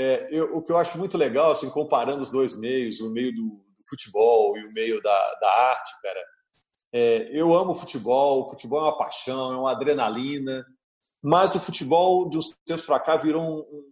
É, eu, o que eu acho muito legal, assim, comparando os dois meios, o meio do, futebol e o meio da, da arte, cara, é, eu amo futebol, o futebol é uma paixão, é uma adrenalina, mas o futebol, de uns tempos para cá, virou um,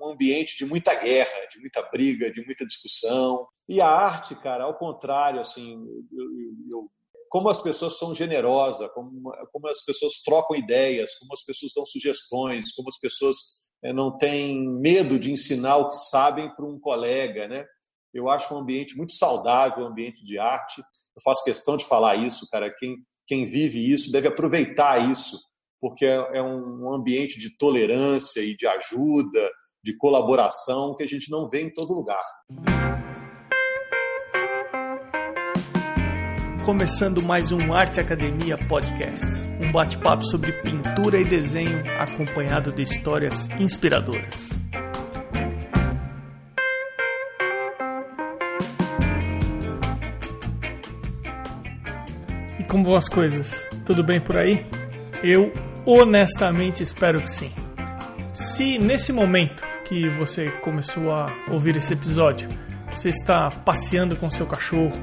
um, ambiente de muita guerra, de muita briga, de muita discussão. E a arte, cara, ao contrário, assim, eu, eu, como as pessoas são generosas, como, como as pessoas trocam ideias, como as pessoas dão sugestões, como as pessoas não têm medo de ensinar o que sabem para um colega, né? Eu acho um ambiente muito saudável, um ambiente de arte. Eu faço questão de falar isso, cara. Quem, quem vive isso deve aproveitar isso, porque é, é um ambiente de tolerância e de ajuda, de colaboração que a gente não vê em todo lugar. Começando mais um Arte Academia Podcast, um bate-papo sobre pintura e desenho acompanhado de histórias inspiradoras. E como vão as coisas? Tudo bem por aí? Eu honestamente espero que sim. Se nesse momento que você começou a ouvir esse episódio, você está passeando com seu cachorro,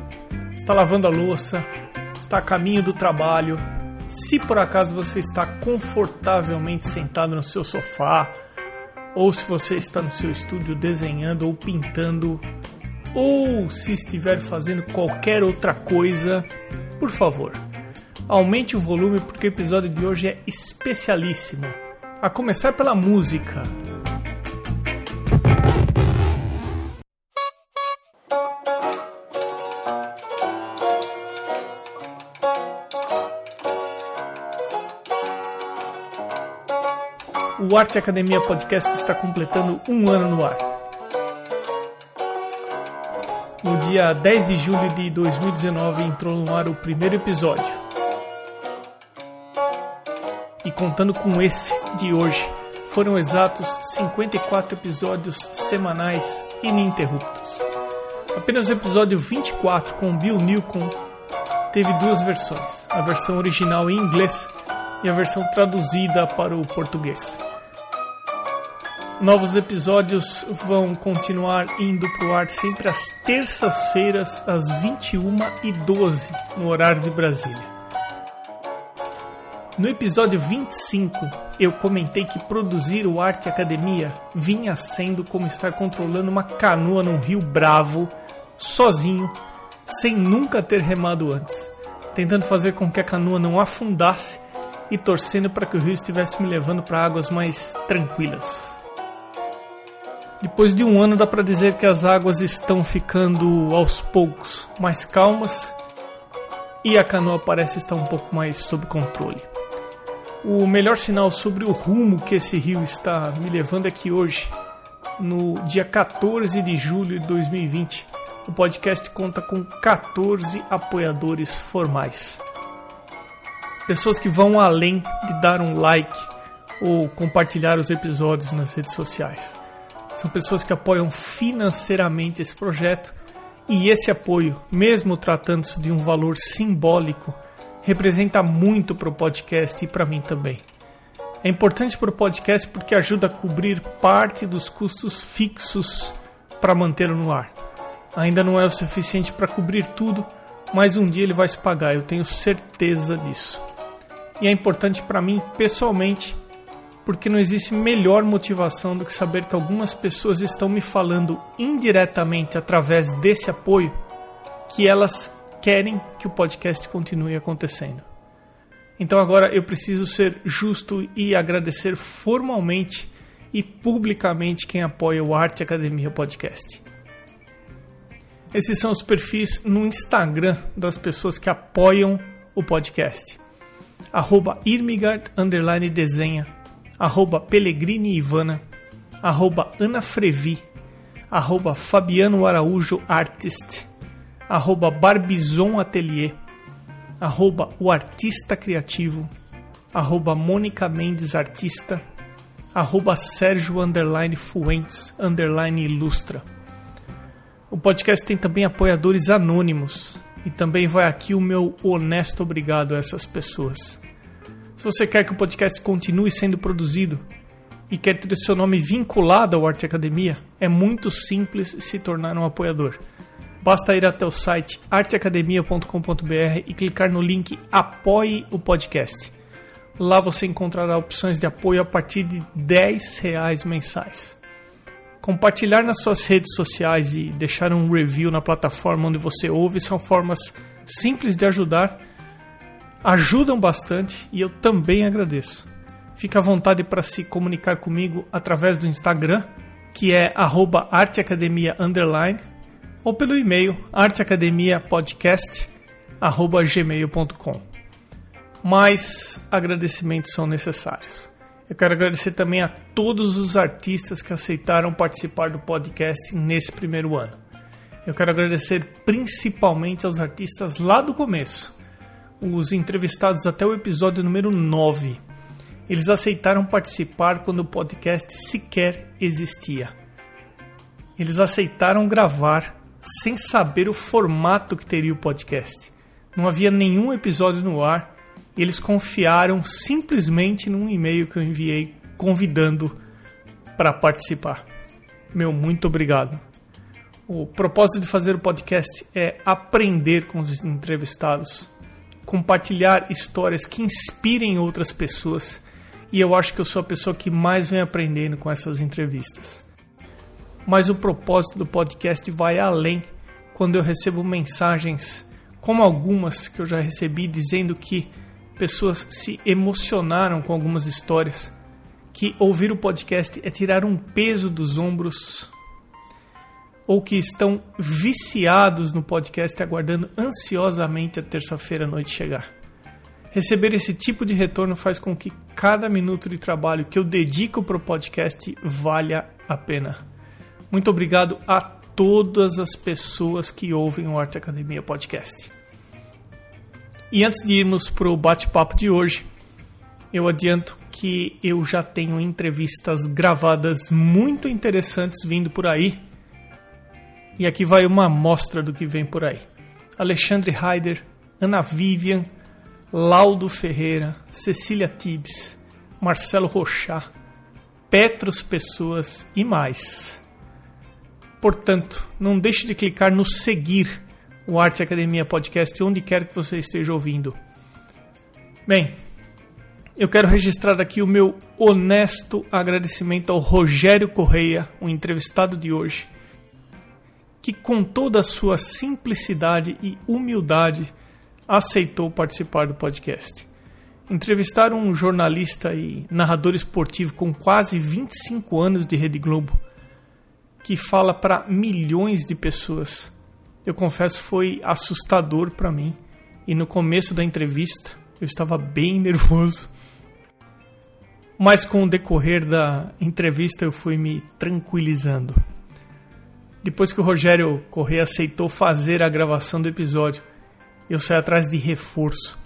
está lavando a louça, está a caminho do trabalho, se por acaso você está confortavelmente sentado no seu sofá, ou se você está no seu estúdio desenhando ou pintando, ou se estiver fazendo qualquer outra coisa, por favor, aumente o volume porque o episódio de hoje é especialíssimo. A começar pela música. O Arte Academia Podcast está completando um ano no ar. No dia 10 de julho de 2019 entrou no ar o primeiro episódio. E contando com esse de hoje, foram exatos 54 episódios semanais ininterruptos. Apenas o episódio 24 com Bill Newcomb teve duas versões: a versão original em inglês e a versão traduzida para o português. Novos episódios vão continuar indo pro ar sempre às terças-feiras, às 21h12, no horário de Brasília. No episódio 25, eu comentei que produzir o Arte Academia vinha sendo como estar controlando uma canoa num rio bravo, sozinho, sem nunca ter remado antes, tentando fazer com que a canoa não afundasse e torcendo para que o rio estivesse me levando para águas mais tranquilas. Depois de um ano, dá para dizer que as águas estão ficando aos poucos mais calmas e a canoa parece estar um pouco mais sob controle. O melhor sinal sobre o rumo que esse rio está me levando é que hoje, no dia 14 de julho de 2020, o podcast conta com 14 apoiadores formais. Pessoas que vão além de dar um like ou compartilhar os episódios nas redes sociais. São pessoas que apoiam financeiramente esse projeto e esse apoio, mesmo tratando-se de um valor simbólico, representa muito para o podcast e para mim também. É importante para o podcast porque ajuda a cobrir parte dos custos fixos para mantê-lo no ar. Ainda não é o suficiente para cobrir tudo, mas um dia ele vai se pagar, eu tenho certeza disso. E é importante para mim pessoalmente porque não existe melhor motivação do que saber que algumas pessoas estão me falando indiretamente através desse apoio que elas querem que o podcast continue acontecendo. Então agora eu preciso ser justo e agradecer formalmente e publicamente quem apoia o Arte Academia Podcast. Esses são os perfis no Instagram das pessoas que apoiam o podcast. Arroba Irmigard, desenha arroba Pellegrini Ivana, arroba Ana Frevi, arroba Fabiano Araújo Artist, arroba Barbizon Atelier, arroba O Artista Criativo, arroba Mônica Mendes Artista, arroba Sérgio underline Fuentes underline Ilustra. O podcast tem também apoiadores anônimos e também vai aqui o meu honesto obrigado a essas pessoas. Se você quer que o podcast continue sendo produzido e quer ter seu nome vinculado ao Arte Academia, é muito simples se tornar um apoiador. Basta ir até o site arteacademia.com.br e clicar no link Apoie o Podcast. Lá você encontrará opções de apoio a partir de R$ reais mensais. Compartilhar nas suas redes sociais e deixar um review na plataforma onde você ouve são formas simples de ajudar, ajudam bastante e eu também agradeço. Fique à vontade para se comunicar comigo através do Instagram, que é arteacademia ou pelo e-mail arteacademiapodcast@gmail.com. Mais agradecimentos são necessários. Eu quero agradecer também a todos os artistas que aceitaram participar do podcast nesse primeiro ano. Eu quero agradecer principalmente aos artistas lá do começo, os entrevistados até o episódio número 9. Eles aceitaram participar quando o podcast sequer existia. Eles aceitaram gravar sem saber o formato que teria o podcast. Não havia nenhum episódio no ar e eles confiaram simplesmente num e-mail que eu enviei convidando para participar. Meu muito obrigado. O propósito de fazer o podcast é aprender com os entrevistados, compartilhar histórias que inspirem outras pessoas, e eu acho que eu sou a pessoa que mais vem aprendendo com essas entrevistas. Mas o propósito do podcast vai além quando eu recebo mensagens, como algumas que eu já recebi, dizendo que pessoas se emocionaram com algumas histórias, que ouvir o podcast é tirar um peso dos ombros, ou que estão viciados no podcast aguardando ansiosamente a terça-feira à noite chegar. Receber esse tipo de retorno faz com que cada minuto de trabalho que eu dedico para o podcast valha a pena. Muito obrigado a todas as pessoas que ouvem o Arte Academia Podcast. E antes de irmos para o bate-papo de hoje, eu adianto que eu já tenho entrevistas gravadas muito interessantes vindo por aí. E aqui vai uma amostra do que vem por aí. Alexandre Heider, Ana Vivian, Laudo Ferreira, Cecília Tibbs, Marcelo Rochá, Petros Pessoas e mais. Portanto, não deixe de clicar no seguir o Arte Academia Podcast onde quer que você esteja ouvindo. Bem, eu quero registrar aqui o meu honesto agradecimento ao Rogério Correia, o entrevistado de hoje, que com toda a sua simplicidade e humildade aceitou participar do podcast. Entrevistar um jornalista e narrador esportivo com quase 25 anos de Rede Globo que fala para milhões de pessoas. Eu confesso foi assustador para mim e no começo da entrevista eu estava bem nervoso. Mas com o decorrer da entrevista eu fui me tranquilizando. Depois que o Rogério Corrêa aceitou fazer a gravação do episódio, eu saí atrás de reforço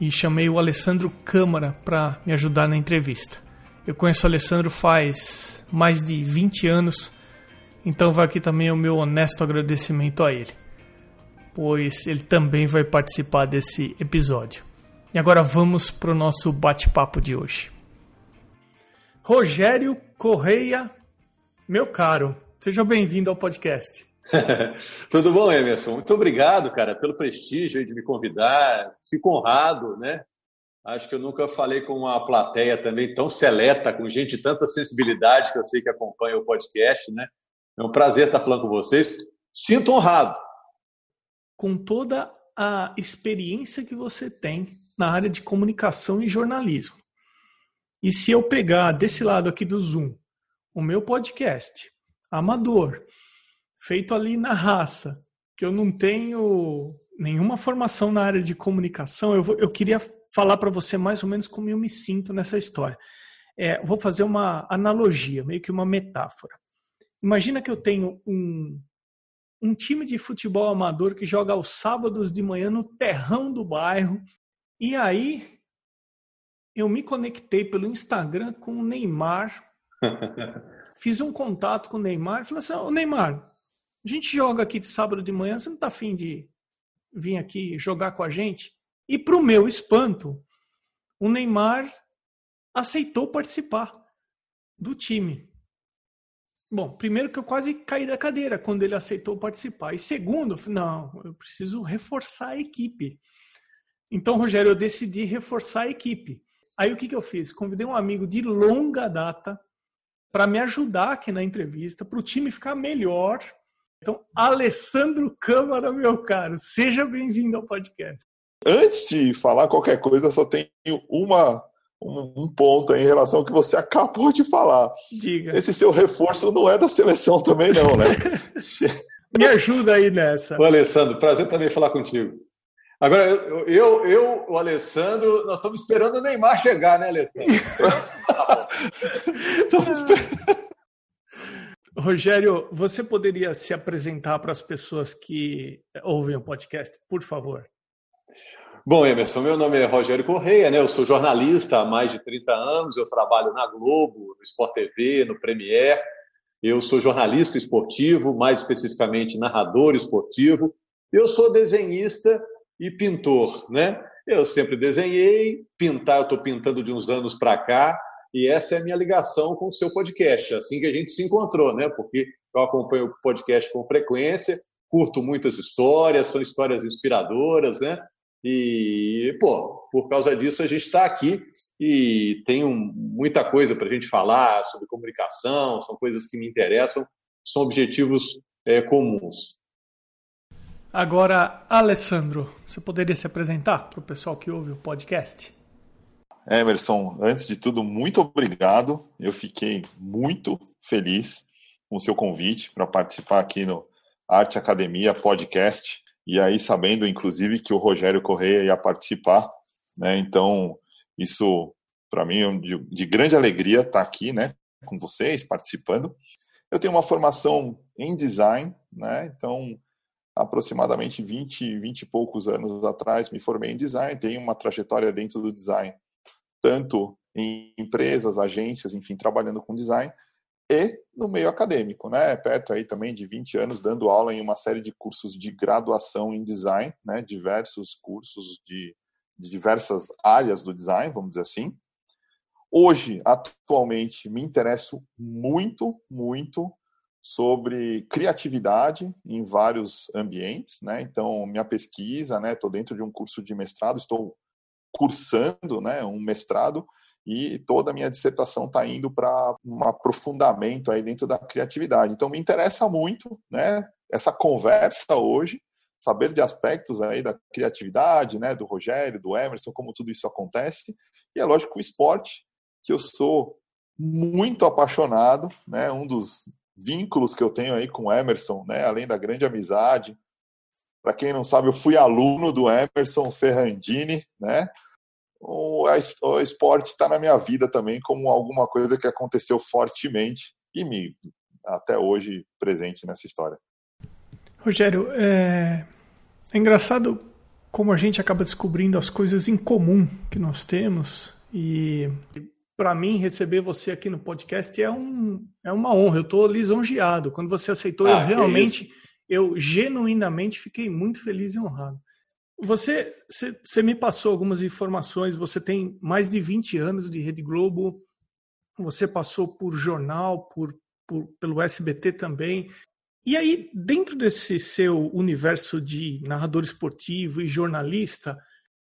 e chamei o Alessandro Câmara para me ajudar na entrevista. Eu conheço o Alessandro faz mais de 20 anos então vai aqui também o meu honesto agradecimento a ele, pois ele também vai participar desse episódio. E agora vamos para o nosso bate-papo de hoje. Rogério Correia, meu caro, seja bem-vindo ao podcast. Tudo bom, Emerson? Muito obrigado, cara, pelo prestígio de me convidar. Fico honrado, né? Acho que eu nunca falei com uma plateia também tão seleta, com gente de tanta sensibilidade que eu sei que acompanha o podcast, né? É um prazer estar falando com vocês. Sinto honrado. Com toda a experiência que você tem na área de comunicação e jornalismo. E se eu pegar desse lado aqui do Zoom o meu podcast, amador, feito ali na raça, que eu não tenho nenhuma formação na área de comunicação, eu, vou, eu queria falar para você mais ou menos como eu me sinto nessa história. É, vou fazer uma analogia, meio que uma metáfora. Imagina que eu tenho um, um time de futebol amador que joga aos sábados de manhã no terrão do bairro. E aí eu me conectei pelo Instagram com o Neymar. Fiz um contato com o Neymar e falei assim: Ô Neymar, a gente joga aqui de sábado de manhã, você não tá afim de vir aqui jogar com a gente? E para o meu espanto, o Neymar aceitou participar. do time. Bom, primeiro que eu quase caí da cadeira quando ele aceitou participar. E segundo, não, eu preciso reforçar a equipe. Então, Rogério, eu decidi reforçar a equipe. Aí o que, que eu fiz? Convidei um amigo de longa data para me ajudar aqui na entrevista, para o time ficar melhor. Então, Alessandro Câmara, meu caro, seja bem-vindo ao podcast. Antes de falar qualquer coisa, só tenho uma, um, ponto em relação ao que você acabou de falar. Diga. Esse seu reforço não é da seleção também, não, né? me ajuda aí nessa. Ô, Alessandro, prazer também falar contigo. Agora, eu, eu, eu, o Alessandro, nós estamos esperando o Neymar chegar, né, Alessandro? estamos esperando. Rogério, você poderia se apresentar para as pessoas que ouvem o podcast, por favor? Bom, Emerson, meu nome é Rogério Correia, né? Eu sou jornalista há mais de 30 anos, eu trabalho na Globo, no Sport TV, no Premier. Eu sou jornalista esportivo, mais especificamente narrador esportivo. Eu sou desenhista e pintor, né? Eu sempre desenhei, pintar, eu estou pintando de uns anos para cá, e essa é a minha ligação com o seu podcast, assim que a gente se encontrou, né? Porque eu acompanho o podcast com frequência, curto muitas histórias, são histórias inspiradoras, né? E, pô, por causa disso a gente está aqui e tem um, muita coisa para a gente falar sobre comunicação, são coisas que me interessam, são objetivos é, comuns. Agora, Alessandro, você poderia se apresentar para o pessoal que ouve o podcast? Emerson, antes de tudo, muito obrigado. Eu fiquei muito feliz com o seu convite para participar aqui no Arte Academia Podcast. E aí, sabendo, inclusive, que o Rogério Correia ia participar, né? Então, isso, para mim, é de, de grande alegria estar aqui, né? Com vocês, participando. Eu tenho uma formação em design, né? Então, aproximadamente 20, 20 e poucos anos atrás, me formei em design, tenho uma trajetória dentro do design, tanto em empresas, agências, enfim, trabalhando com design, e no meio acadêmico, né? Perto aí também de 20 anos dando aula em uma série de cursos de graduação em design, né? Diversos cursos de, de diversas áreas do design, vamos dizer assim. Hoje, atualmente, me interesso muito, muito sobre criatividade em vários ambientes, né? Então, minha pesquisa, né? Estou dentro de um curso de mestrado, estou cursando, né? Um mestrado e toda a minha dissertação está indo para um aprofundamento aí dentro da criatividade. Então, me interessa muito, né? Essa conversa hoje, saber de aspectos aí da criatividade, né? Do Rogério, do Emerson, como tudo isso acontece. E é lógico o esporte, que eu sou muito apaixonado, né? Um dos vínculos que eu tenho aí com o Emerson, né? Além da grande amizade. Para quem não sabe, eu fui aluno do Emerson Ferrandini, né? O, esporte está na minha vida também como alguma coisa que aconteceu fortemente e me até hoje presente nessa história. Rogério, é, é engraçado como a gente acaba descobrindo as coisas em comum que nós temos e para mim, receber você aqui no podcast é, um, é uma honra. Eu estou lisonjeado. Quando você aceitou, ah, eu realmente, eu genuinamente fiquei muito feliz e honrado. Você, você, você, me passou algumas informações. Você tem mais de 20 anos de Rede Globo. Você passou por jornal, por, por pelo SBT também. E aí, dentro desse seu universo de narrador esportivo e jornalista,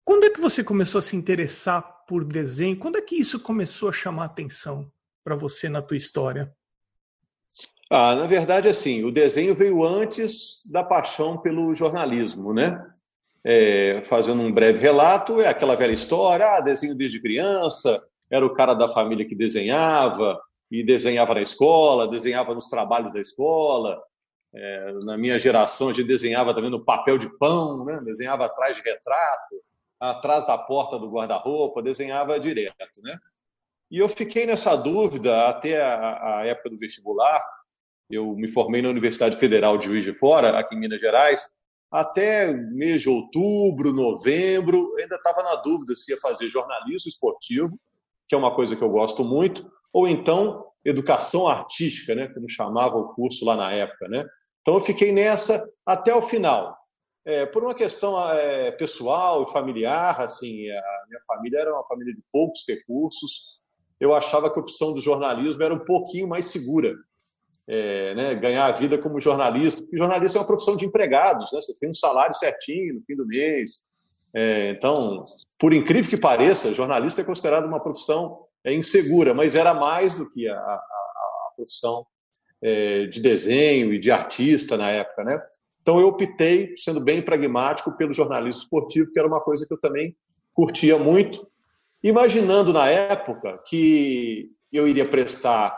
quando é que você começou a se interessar por desenho. Quando é que isso começou a chamar atenção para você na tua história? Ah, na verdade, assim, o desenho veio antes da paixão pelo jornalismo, né? É, fazendo um breve relato, é aquela velha história, ah, desenho desde criança, era o cara da família que desenhava, e desenhava na escola, desenhava nos trabalhos da escola. É, na minha geração, a gente desenhava também no papel de pão, né? desenhava atrás de retrato atrás da porta do guarda-roupa, desenhava direto, né? E eu fiquei nessa dúvida até a, a, época do vestibular. Eu me formei na Universidade Federal de Juiz de Fora, aqui em Minas Gerais. Até mês de outubro, novembro, ainda estava na dúvida se ia fazer jornalismo esportivo, que é uma coisa que eu gosto muito, ou então educação artística, né, como chamava o curso lá na época, né? Então eu fiquei nessa até o final. É, por uma questão é, pessoal e familiar, assim, a minha família era uma família de poucos recursos eu achava que a opção do jornalismo era um pouquinho mais segura. É, né, ganhar a vida como jornalista, porque jornalista é uma profissão de empregados, né, você tem um salário certinho no fim do mês. É, então, por incrível que pareça, jornalista é considerado uma profissão é, insegura, mas era mais do que a, a, a profissão é, de desenho e de artista na época. Né? Então, eu optei, sendo bem pragmático, pelo jornalismo esportivo, que era uma coisa que eu também curtia muito, imaginando na época que eu iria prestar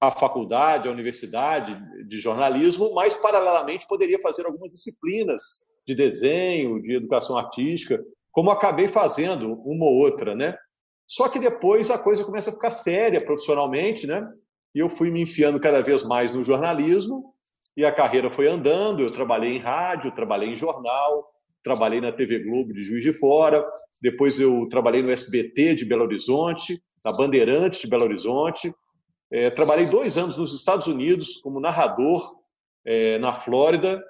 a faculdade, a universidade de jornalismo, mas paralelamente poderia fazer algumas disciplinas de desenho, de educação artística, como acabei fazendo uma ou outra, né? Só que depois a coisa começa a ficar séria profissionalmente, né? E eu fui me enfiando cada vez mais no jornalismo e a carreira foi andando. Eu trabalhei em rádio, trabalhei em jornal, trabalhei na TV Globo de Juiz de Fora, depois eu trabalhei no SBT de Belo Horizonte, na Bandeirantes de Belo Horizonte. É, trabalhei dois anos nos Estados Unidos como narrador é, na Flórida.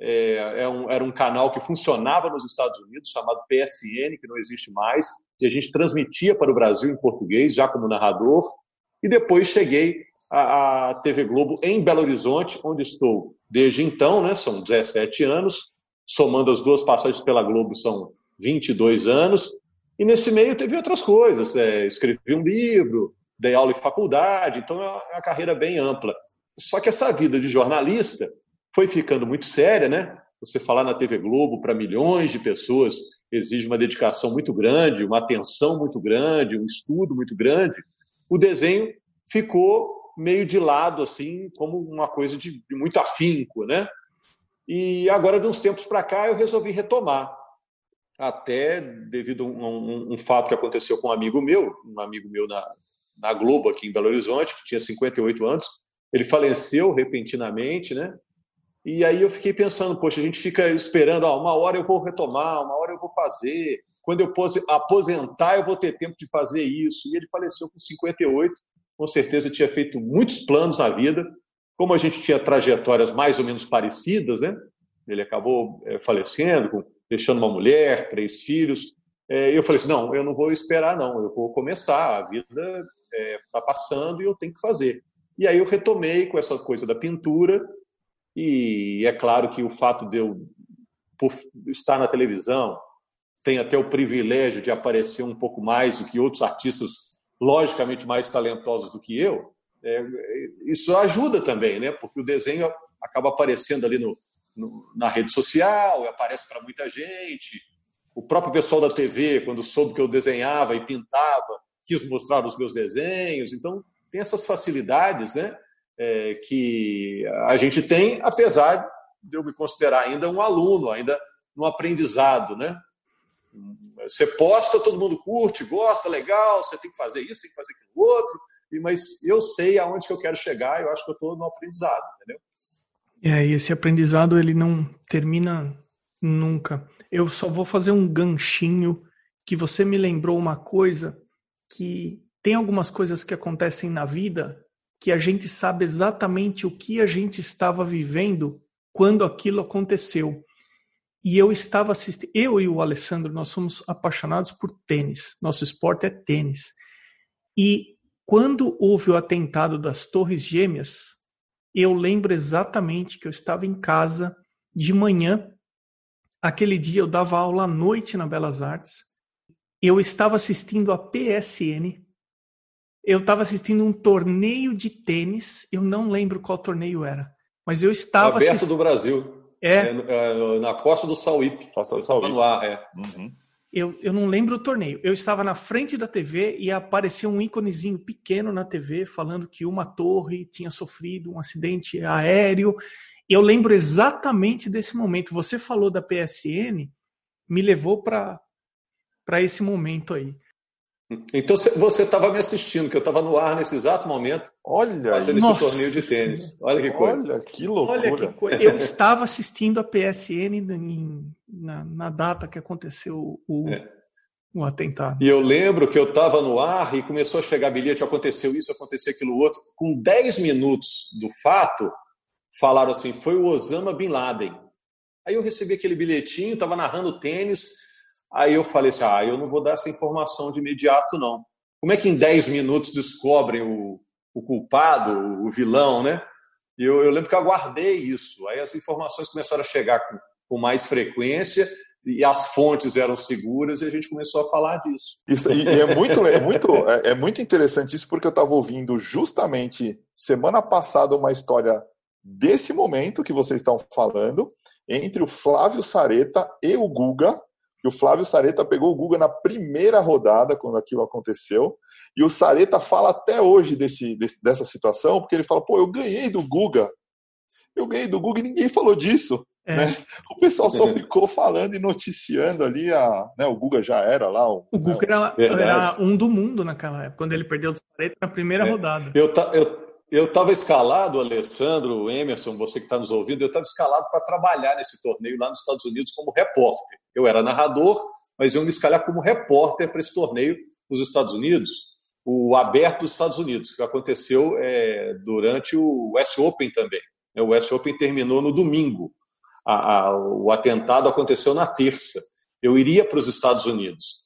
É, é um, era um canal que funcionava nos Estados Unidos, chamado PSN, que não existe mais, e a gente transmitia para o Brasil em português, já como narrador. E depois cheguei à TV Globo em Belo Horizonte, onde estou desde então, né, são 17 anos, somando as duas passagens pela Globo, são 22 anos. E nesse meio teve outras coisas. É, escrevi um livro, dei aula em faculdade, então é uma carreira bem ampla. Só que essa vida de jornalista foi ficando muito séria, né? Você falar na TV Globo para milhões de pessoas exige uma dedicação muito grande, uma atenção muito grande, um estudo muito grande. O desenho ficou meio de lado, assim, como uma coisa de, de muito afinco, né? E agora, de uns tempos para cá, eu resolvi retomar. Até devido a um, um, um, fato que aconteceu com um amigo meu, um amigo meu na, na Globo, aqui em Belo Horizonte, que tinha 58 anos. Ele faleceu repentinamente, né? E aí eu fiquei pensando, poxa, a gente fica esperando, ó, uma hora eu vou retomar, uma hora eu vou fazer. Quando eu aposentar, eu vou ter tempo de fazer isso. E ele faleceu com 58. Com certeza tinha feito muitos planos na vida, como a gente tinha trajetórias mais ou menos parecidas, né? Ele acabou é, falecendo, deixando uma mulher, três filhos. É, eu falei assim, não, eu não vou esperar, não. Eu vou começar. A vida está é, passando e eu tenho que fazer. E aí eu retomei com essa coisa da pintura. E é claro que o fato de eu estar na televisão, tem até o privilégio de aparecer um pouco mais do que outros artistas logicamente mais talentosos do que eu, é, isso ajuda também, né? Porque o desenho acaba aparecendo ali no, no na rede social, aparece para muita gente. O próprio pessoal da TV, quando soube que eu desenhava e pintava, quis mostrar os meus desenhos. Então, tem essas facilidades, né? É, que a gente tem, apesar de eu me considerar ainda um aluno, ainda no aprendizado, né? Você posta, todo mundo curte, gosta, legal, você tem que fazer isso, tem que fazer aquilo outro, mas eu sei aonde que eu quero chegar, eu acho que eu estou no aprendizado, entendeu? É, e esse aprendizado ele não termina nunca. Eu só vou fazer um ganchinho que você me lembrou uma coisa que tem algumas coisas que acontecem na vida que a gente sabe exatamente o que a gente estava vivendo quando aquilo aconteceu. E eu estava assistindo, eu e o Alessandro, nós somos apaixonados por tênis. Nosso esporte é tênis. E quando houve o atentado das Torres Gêmeas, eu lembro exatamente que eu estava em casa de manhã. Aquele dia eu dava aula à noite na Belas Artes. Eu estava assistindo a PSN. Eu estava assistindo um torneio de tênis. Eu não lembro qual torneio era, mas eu estava aberto assist... do Brasil. É. é, é na Costa do Sauípe. Costa do Sauípe. No ar, é. Uhum eu, eu não lembro o torneio. Eu estava na frente da TV e apareceu um íconezinho pequeno na TV falando que uma torre tinha sofrido um acidente aéreo. Eu lembro exatamente desse momento. Você falou da PSN, me levou para esse momento aí. Então você estava me assistindo, que eu estava no ar nesse exato momento. Olha, fazendo nossa, esse torneio de tênis. Olha que coisa. Olha que loucura. Olha que coisa. Eu estava assistindo a PSN em, na, na, data que aconteceu o, é. o atentado. E eu lembro que eu estava no ar e começou a chegar bilhete, aconteceu isso, aconteceu aquilo outro. Com 10 minutos do fato, falaram assim, foi o Osama Bin Laden. Aí eu recebi aquele bilhetinho, estava narrando tênis, Aí eu falei assim: ah, eu não vou dar essa informação de imediato, não. como é que em 10 minutos descobrem o, o culpado, o vilão, né? E eu, eu, lembro que aguardei isso. Aí as informações começaram a chegar com, com mais frequência e as fontes eram seguras e a gente começou a falar disso. Isso, e é muito, é, muito, é, é muito interessante isso porque eu estava ouvindo justamente semana passada uma história desse momento que vocês estão falando entre o Flávio Sareta e o Guga. E o Flávio Sareta pegou o Guga na primeira rodada, quando aquilo aconteceu. E o Sareta fala até hoje desse, desse, dessa situação, porque ele fala: pô, eu ganhei do Guga. Eu ganhei do Guga e ninguém falou disso. É. Né? O pessoal só ficou falando e noticiando ali. A, né, o Guga já era lá. O, o Guga né, era, era, um do mundo naquela época, quando ele perdeu o Sareta na primeira é. rodada. Eu, ta, eu, eu estava escalado, Alessandro, Emerson, você que está nos ouvindo, eu estava escalado para trabalhar nesse torneio lá nos Estados Unidos como repórter. Eu era narrador, mas eu me escalhar como repórter para esse torneio nos Estados Unidos, o aberto dos Estados Unidos, que aconteceu é, durante o US Open também. O US Open terminou no domingo. A, a, o atentado aconteceu na terça. Eu iria para os Estados Unidos.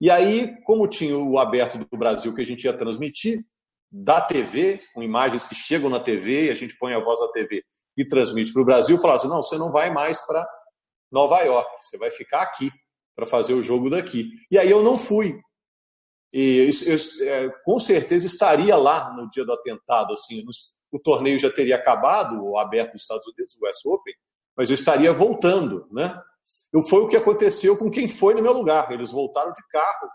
E aí, como tinha o aberto do Brasil que a gente ia transmitir, da TV, com imagens que chegam na TV, a gente põe a voz da TV e transmite para o Brasil, falar assim, não, você não vai mais para Nova York, você vai ficar aqui para fazer o jogo daqui. E aí eu não fui. E eu, eu, é, com certeza estaria lá no dia do atentado, assim, o torneio já teria acabado, o aberto dos Estados Unidos, o US Open, mas eu estaria voltando, né? Eu, foi o que aconteceu com quem foi no meu lugar. Eles voltaram de carro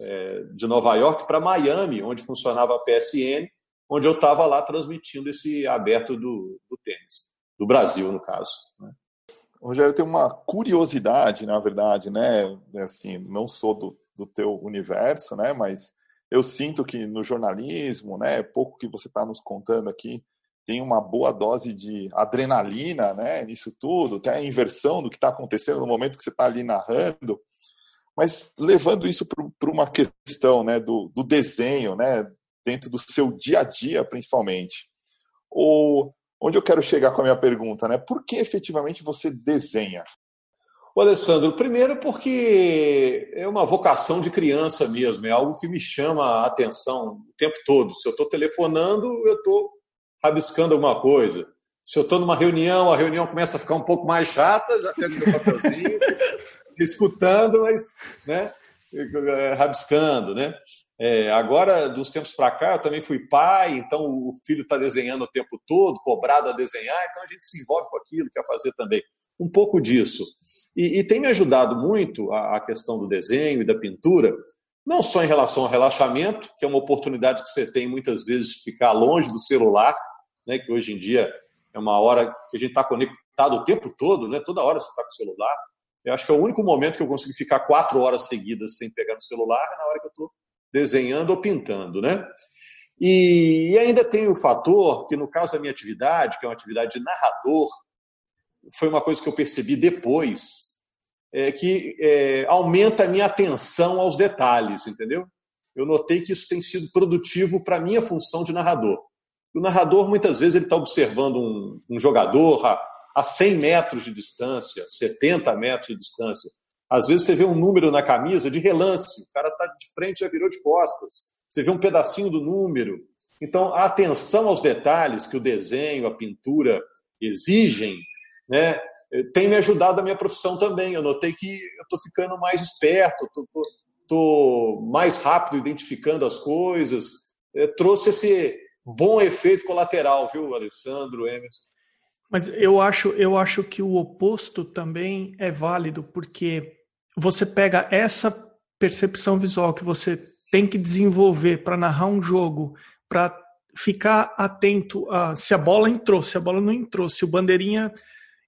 é, de Nova York para Miami, onde funcionava a PSN, onde eu estava lá transmitindo esse aberto do, do tênis, do Brasil, no caso. Né? Rogério, tem uma curiosidade, na verdade, né? Assim, não sou do, do teu universo, né? Mas eu sinto que no jornalismo, né? Pouco que você está nos contando aqui, tem uma boa dose de adrenalina, né? Nisso tudo, até a inversão do que está acontecendo no momento que você está ali narrando. Mas levando isso para uma questão né, do, do, desenho, né, dentro do seu dia a dia, principalmente. Ou, onde eu quero chegar com a minha pergunta, né? Por que efetivamente você desenha? O Alessandro, primeiro porque é uma vocação de criança mesmo, é algo que me chama a atenção o tempo todo. Se eu estou telefonando, eu estou rabiscando alguma coisa. Se eu estou numa reunião, a reunião começa a ficar um pouco mais chata, já pego meu papelzinho, escutando, mas né, rabiscando. Né? É, agora, dos tempos para cá, eu também fui pai, então o filho está desenhando o tempo todo, cobrado a desenhar, então a gente se envolve com aquilo, quer fazer também. Um pouco disso. E, e tem me ajudado muito a, a questão do desenho e da pintura, não só em relação ao relaxamento, que é uma oportunidade que você tem muitas vezes de ficar longe do celular, né, que hoje em dia é uma hora que a gente está conectado o tempo todo, né, toda hora você está com o celular. Eu acho que é o único momento que eu consigo ficar quatro horas seguidas sem pegar no celular é na hora que eu estou desenhando ou pintando, né? E, e, ainda tem o fator que, no caso da minha atividade, que é uma atividade de narrador, foi uma coisa que eu percebi depois, é, que é, aumenta a minha atenção aos detalhes, entendeu? Eu notei que isso tem sido produtivo para a minha função de narrador. O narrador, muitas vezes, ele está observando um, um jogador, a 100 metros de distância, 70 metros de distância. Às vezes você vê um número na camisa de relance, o cara está de frente já virou de costas. Você vê um pedacinho do número. Então, a atenção aos detalhes que o desenho, a pintura exigem, né, tem me ajudado na minha profissão também. Eu notei que eu estou ficando mais esperto, estou mais rápido identificando as coisas. É, trouxe esse bom efeito colateral, viu, Alessandro, Emerson? Mas eu acho, eu acho que o oposto também é válido, porque você pega essa percepção visual que você tem que desenvolver para narrar um jogo, para ficar atento a se a bola entrou, se a bola não entrou, se o bandeirinha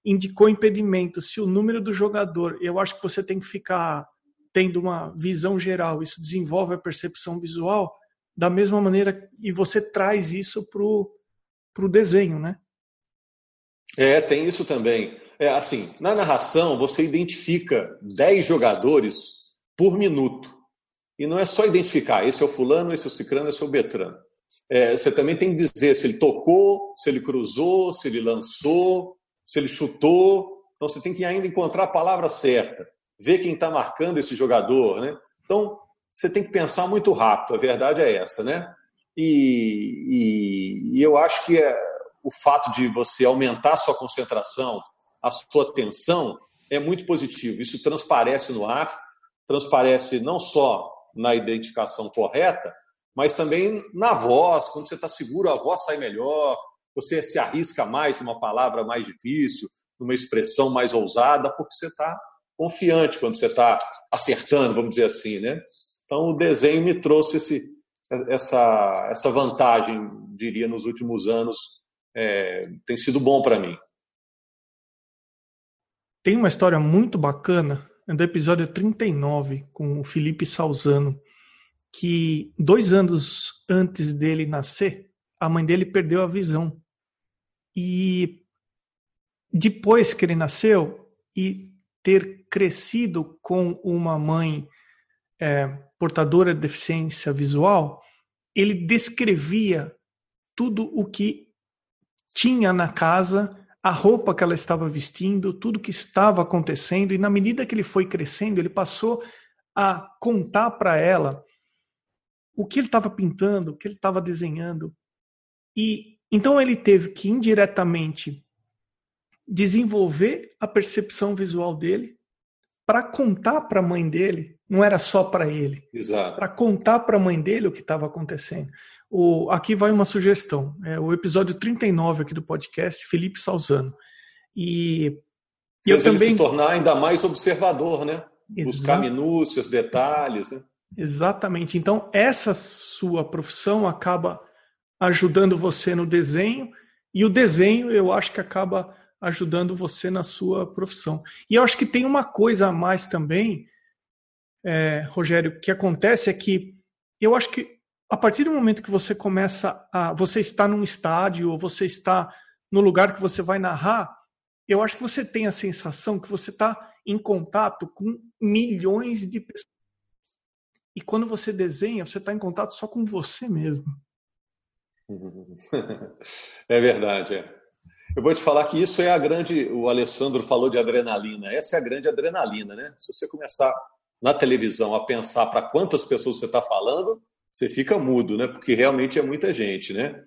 indicou impedimento, se o número do jogador. Eu acho que você tem que ficar tendo uma visão geral. Isso desenvolve a percepção visual da mesma maneira e você traz isso para o desenho, né? É, tem isso também. É assim, na narração você identifica 10 jogadores por minuto. E não é só identificar, esse é o fulano, esse é o cicrano, esse é o betrano. É, você também tem que dizer se ele tocou, se ele cruzou, se ele lançou, se ele chutou. Então você tem que ainda encontrar a palavra certa, ver quem está marcando esse jogador. Né? Então, você tem que pensar muito rápido, a verdade é essa, né? E, e, e eu acho que é, o fato de você aumentar a sua concentração, a sua atenção, é muito positivo. Isso transparece no ar, transparece não só na identificação correta, mas também na voz. Quando você está seguro, a voz sai melhor, você se arrisca mais numa palavra mais difícil, numa expressão mais ousada, porque você está confiante quando você está acertando, vamos dizer assim, né? Então o desenho me trouxe esse, essa, essa vantagem, diria, nos últimos anos, é, tem sido bom para mim. Tem uma história muito bacana é do episódio 39 com o Felipe Salzano, que dois anos antes dele nascer, a mãe dele perdeu a visão. E depois que ele nasceu e ter crescido com uma mãe é, portadora de deficiência visual, ele descrevia tudo o que tinha na casa, a roupa que ela estava vestindo, tudo que estava acontecendo, e na medida que ele foi crescendo, ele passou a contar para ela o que ele estava pintando, o que ele estava desenhando. E então ele teve que indiretamente desenvolver a percepção visual dele para contar para a mãe dele, não era só para ele, para contar para a mãe dele o que estava acontecendo. O, aqui vai uma sugestão, é o episódio 39 aqui do podcast, Felipe Salzano. E, e eu também se tornar ainda mais observador, né? Exato. Buscar minúcias, detalhes, né? Exatamente. Então, essa sua profissão acaba ajudando você no desenho, e o desenho eu acho que acaba ajudando você na sua profissão. E eu acho que tem uma coisa a mais também, é, Rogério, que acontece é que eu acho que a partir do momento que você começa a. Você está num estádio, ou você está no lugar que você vai narrar, eu acho que você tem a sensação que você está em contato com milhões de pessoas. E quando você desenha, você está em contato só com você mesmo. É verdade, é. Eu vou te falar que isso é a grande. O Alessandro falou de adrenalina. Essa é a grande adrenalina, né? Se você começar na televisão a pensar para quantas pessoas você está falando, você fica mudo, né? Porque realmente é muita gente, né?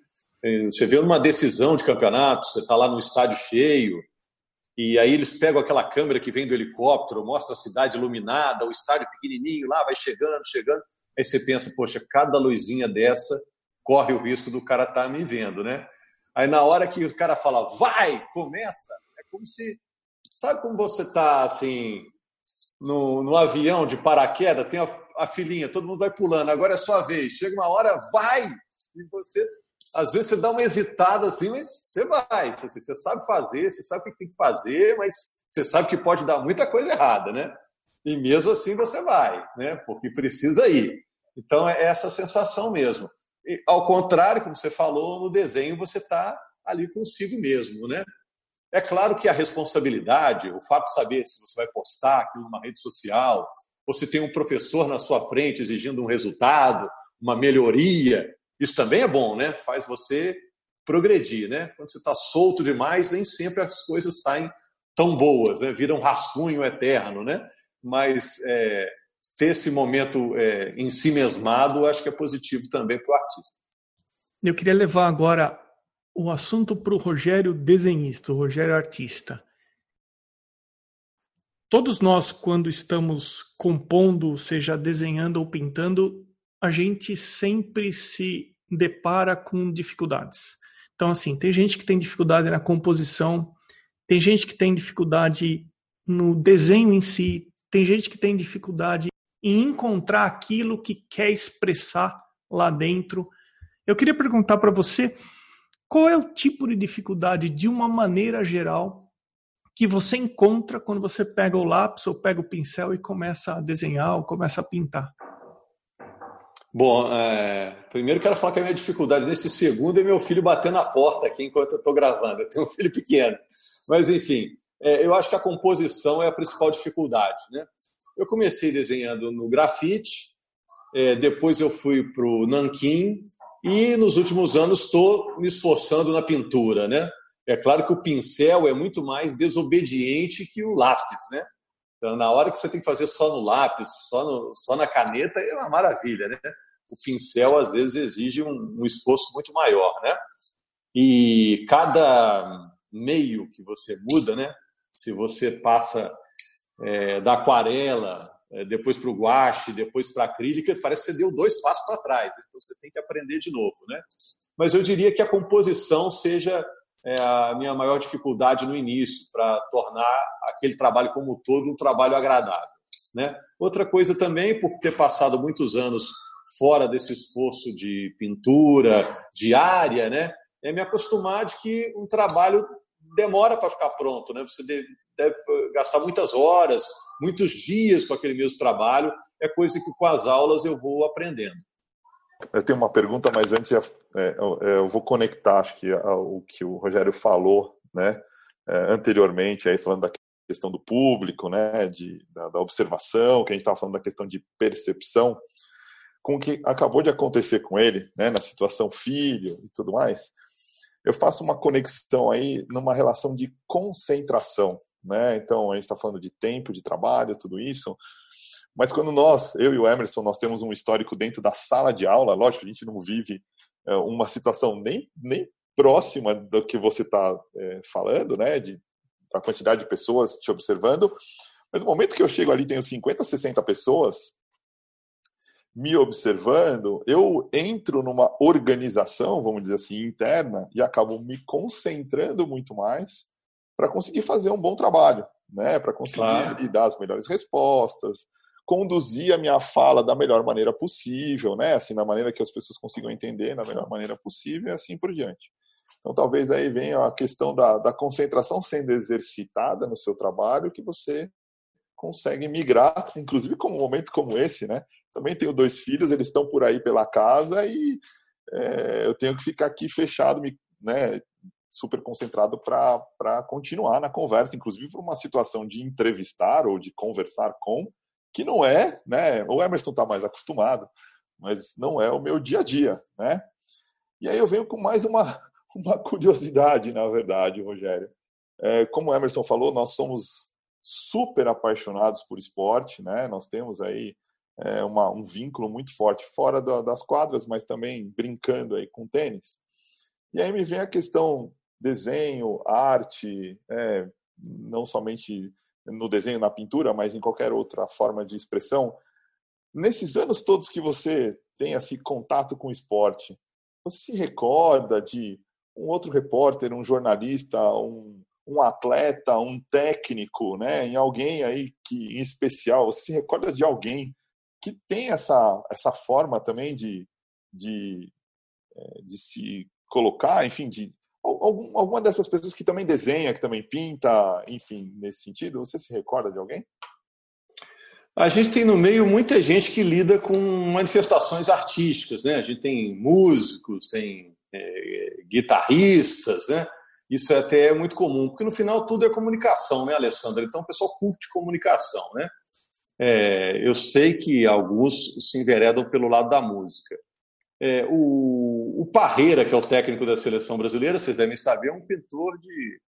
Você vê numa decisão de campeonato, você está lá no estádio cheio, e aí eles pegam aquela câmera que vem do helicóptero, mostra a cidade iluminada, o estádio pequenininho lá, vai chegando, chegando. Aí você pensa, poxa, cada luzinha dessa corre o risco do cara estar tá me vendo, né? Aí na hora que o cara fala, vai, começa, é como se. Sabe como você está assim, no, no avião de paraquedas, tem a, a filinha, todo mundo vai pulando, agora é sua vez. Chega uma hora, vai! E você, às vezes, você dá uma hesitada assim, mas você vai. Você, você sabe fazer, você sabe o que tem que fazer, mas você sabe que pode dar muita coisa errada, né? E mesmo assim você vai, né? Porque precisa ir. Então é essa sensação mesmo. E, ao contrário, como você falou, no desenho você está ali consigo mesmo, né? É claro que a responsabilidade, o fato de saber se você vai postar aquilo numa rede social, ou se tem um professor na sua frente exigindo um resultado, uma melhoria, isso também é bom, né? Faz você progredir, né? Quando você está solto demais, nem sempre as coisas saem tão boas, né? Viram um rascunho eterno, né? Mas é, ter esse momento é, em si mesmado, acho que é positivo também para o artista. Eu queria levar agora o assunto para o Rogério desenhista, o Rogério artista. Todos nós, quando estamos compondo, seja desenhando ou pintando, a gente sempre se depara com dificuldades. Então, assim, tem gente que tem dificuldade na composição, tem gente que tem dificuldade no desenho em si, tem gente que tem dificuldade em encontrar aquilo que quer expressar lá dentro. Eu queria perguntar para você qual é o tipo de dificuldade, de uma maneira geral, que você encontra quando você pega o lápis ou pega o pincel e começa a desenhar ou começa a pintar? Bom, é, primeiro quero falar que a minha dificuldade nesse segundo é meu filho batendo na porta aqui enquanto eu estou gravando. Eu tenho um filho pequeno. Mas, enfim, é, eu acho que a composição é a principal dificuldade. Né? Eu comecei desenhando no grafite, é, depois eu fui para o nanquim, e nos últimos anos estou me esforçando na pintura, né? É claro que o pincel é muito mais desobediente que o lápis, né? Então, na hora que você tem que fazer só no lápis, só, no, só na caneta, é uma maravilha, né? O pincel, às vezes, exige um, um esforço muito maior, né? E cada meio que você muda, né? Se você passa é, da aquarela, é, depois para o guache, depois para a acrílica, parece que você deu dois passos para trás. Então você tem que aprender de novo, né? Mas eu diria que a composição seja é, a minha maior dificuldade no início, para tornar aquele trabalho como um todo um trabalho agradável. Né? Outra coisa também, por ter passado muitos anos fora desse esforço de pintura diária, né? é me acostumar de que um trabalho demora para ficar pronto. Né? Você deve, deve gastar muitas horas, muitos dias com aquele mesmo trabalho. É coisa que com as aulas eu vou aprendendo. Eu tenho uma pergunta, mas antes é, é, eu vou conectar, acho que o que o Rogério falou, né, é, anteriormente, aí falando da questão do público, né, de, da, da observação, que a gente estava falando da questão de percepção, com o que acabou de acontecer com ele, né, na situação filho e tudo mais, eu faço uma conexão aí numa relação de concentração, né? Então a gente está falando de tempo, de trabalho, tudo isso. Mas quando nós, eu e o Emerson, nós temos um histórico dentro da sala de aula, lógico, a gente não vive é, uma situação nem, nem próxima do que você está é, falando, né, de, da quantidade de pessoas te observando, mas no momento que eu chego ali, tenho 50, 60 pessoas me observando, eu entro numa organização, vamos dizer assim, interna e acabo me concentrando muito mais para conseguir fazer um bom trabalho, né, para conseguir claro. dar as melhores respostas, conduzir a minha fala da melhor maneira possível, né? Assim, da maneira que as pessoas consigam entender, da melhor maneira possível e assim por diante. Então, talvez aí venha a questão da, da concentração sendo exercitada no seu trabalho, que você consegue migrar, inclusive com um momento como esse, né? Também tenho dois filhos, eles estão por aí pela casa e é, eu tenho que ficar aqui fechado, né? Super concentrado para continuar na conversa, inclusive por uma situação de entrevistar ou de conversar com, que não é, né? O Emerson está mais acostumado, mas não é o meu dia a dia, né? E aí eu venho com mais uma, uma curiosidade, na verdade, Rogério. É, como o Emerson falou, nós somos super apaixonados por esporte, né? Nós temos aí é, uma, um vínculo muito forte fora da, das quadras, mas também brincando aí com tênis. E aí me vem a questão desenho, arte, é, não somente no desenho, na pintura, mas em qualquer outra forma de expressão. Nesses anos todos que você tem esse contato com o esporte, você se recorda de um outro repórter, um jornalista, um, um atleta, um técnico, né, em alguém aí que em especial, você se recorda de alguém que tem essa essa forma também de de, eh, de se colocar, enfim, de algum, alguma dessas pessoas que também desenha, que também pinta, enfim, nesse sentido, você se recorda de alguém? A gente tem no meio muita gente que lida com manifestações artísticas, né? A gente tem músicos, tem é, guitarristas, né? Isso é até muito comum, porque no final tudo é comunicação, né, Alessandra? Então o pessoal curte comunicação, né? É, eu sei que alguns se enveredam pelo lado da música. É, o, o Parreira, que é o técnico da seleção brasileira, vocês devem saber, é um pintor de,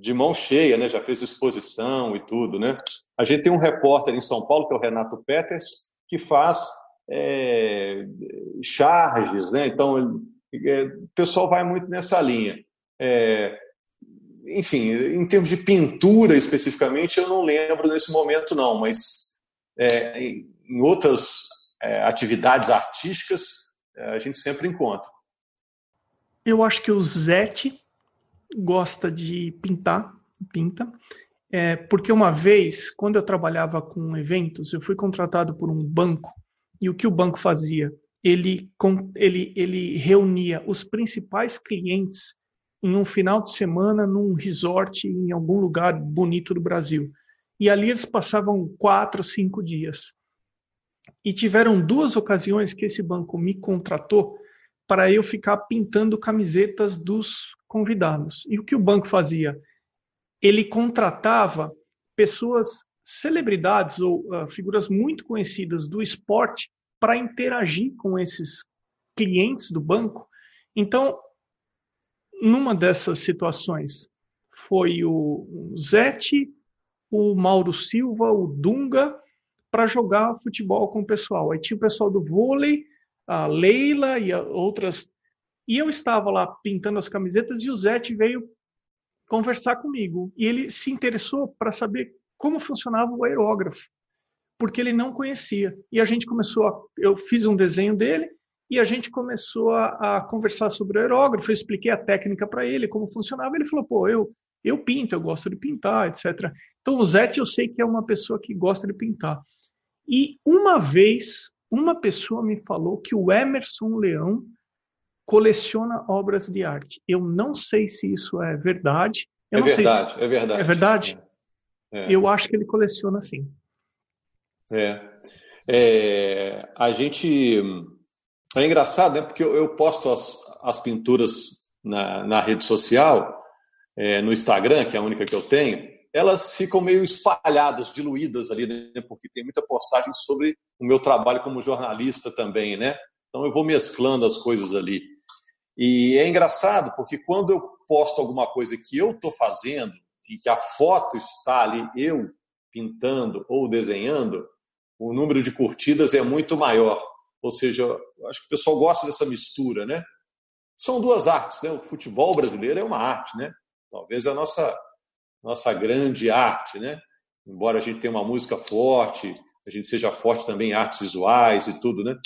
de mão cheia, né? já fez exposição e tudo. Né? A gente tem um repórter em São Paulo, que é o Renato Peters, que faz é, charges, né? então é, o pessoal vai muito nessa linha. É, enfim, em termos de pintura especificamente, eu não lembro nesse momento, não, mas é, em outras atividades artísticas, é, a gente sempre encontra. Eu acho que o Zete gosta de pintar, pinta, é, porque uma vez, quando eu trabalhava com eventos, eu fui contratado por um banco, e o que o banco fazia? Ele, ele, ele reunia os principais clientes em um final de semana num resort em algum lugar bonito do Brasil. E ali eles passavam quatro, cinco dias. E tiveram duas ocasiões que esse banco me contratou para eu ficar pintando camisetas dos convidados. E o que o banco fazia? Ele contratava pessoas, celebridades ou uh, figuras muito conhecidas do esporte para interagir com esses clientes do banco. Então, numa dessas situações, foi o Zete, o Mauro Silva, o Dunga, para jogar futebol com o pessoal. Aí tinha o pessoal do vôlei, a Leila e a outras. E eu estava lá pintando as camisetas e o Zete veio conversar comigo. E ele se interessou para saber como funcionava o aerógrafo, porque ele não conhecia. E a gente começou a. Eu fiz um desenho dele e a gente começou a, a conversar sobre o aerógrafo. Eu expliquei a técnica para ele, como funcionava. Ele falou: pô, eu, eu pinto, eu gosto de pintar, etc. Então o Zete eu sei que é uma pessoa que gosta de pintar. E uma vez, uma pessoa me falou que o Emerson Leão coleciona obras de arte. Eu não sei se isso é verdade. Eu é verdade, se... é verdade. É verdade? É. Eu acho que ele coleciona sim. É. é. A gente. É engraçado, né? Porque eu, eu posto as, as pinturas na, na rede social, é, no Instagram, que é a única que eu tenho, elas ficam meio espalhadas, diluídas ali, né? porque tem muita postagem sobre o meu trabalho como jornalista também, né? Então eu vou mesclando as coisas ali. E é engraçado, porque quando eu posto alguma coisa que eu estou fazendo e que a foto está ali, eu pintando ou desenhando, o número de curtidas é muito maior. Ou seja, acho que o pessoal gosta dessa mistura, né? São duas artes, né? O futebol brasileiro é uma arte, né? Talvez a nossa nossa grande arte, né? Embora a gente tenha uma música forte, a gente seja forte também em artes visuais e tudo, né?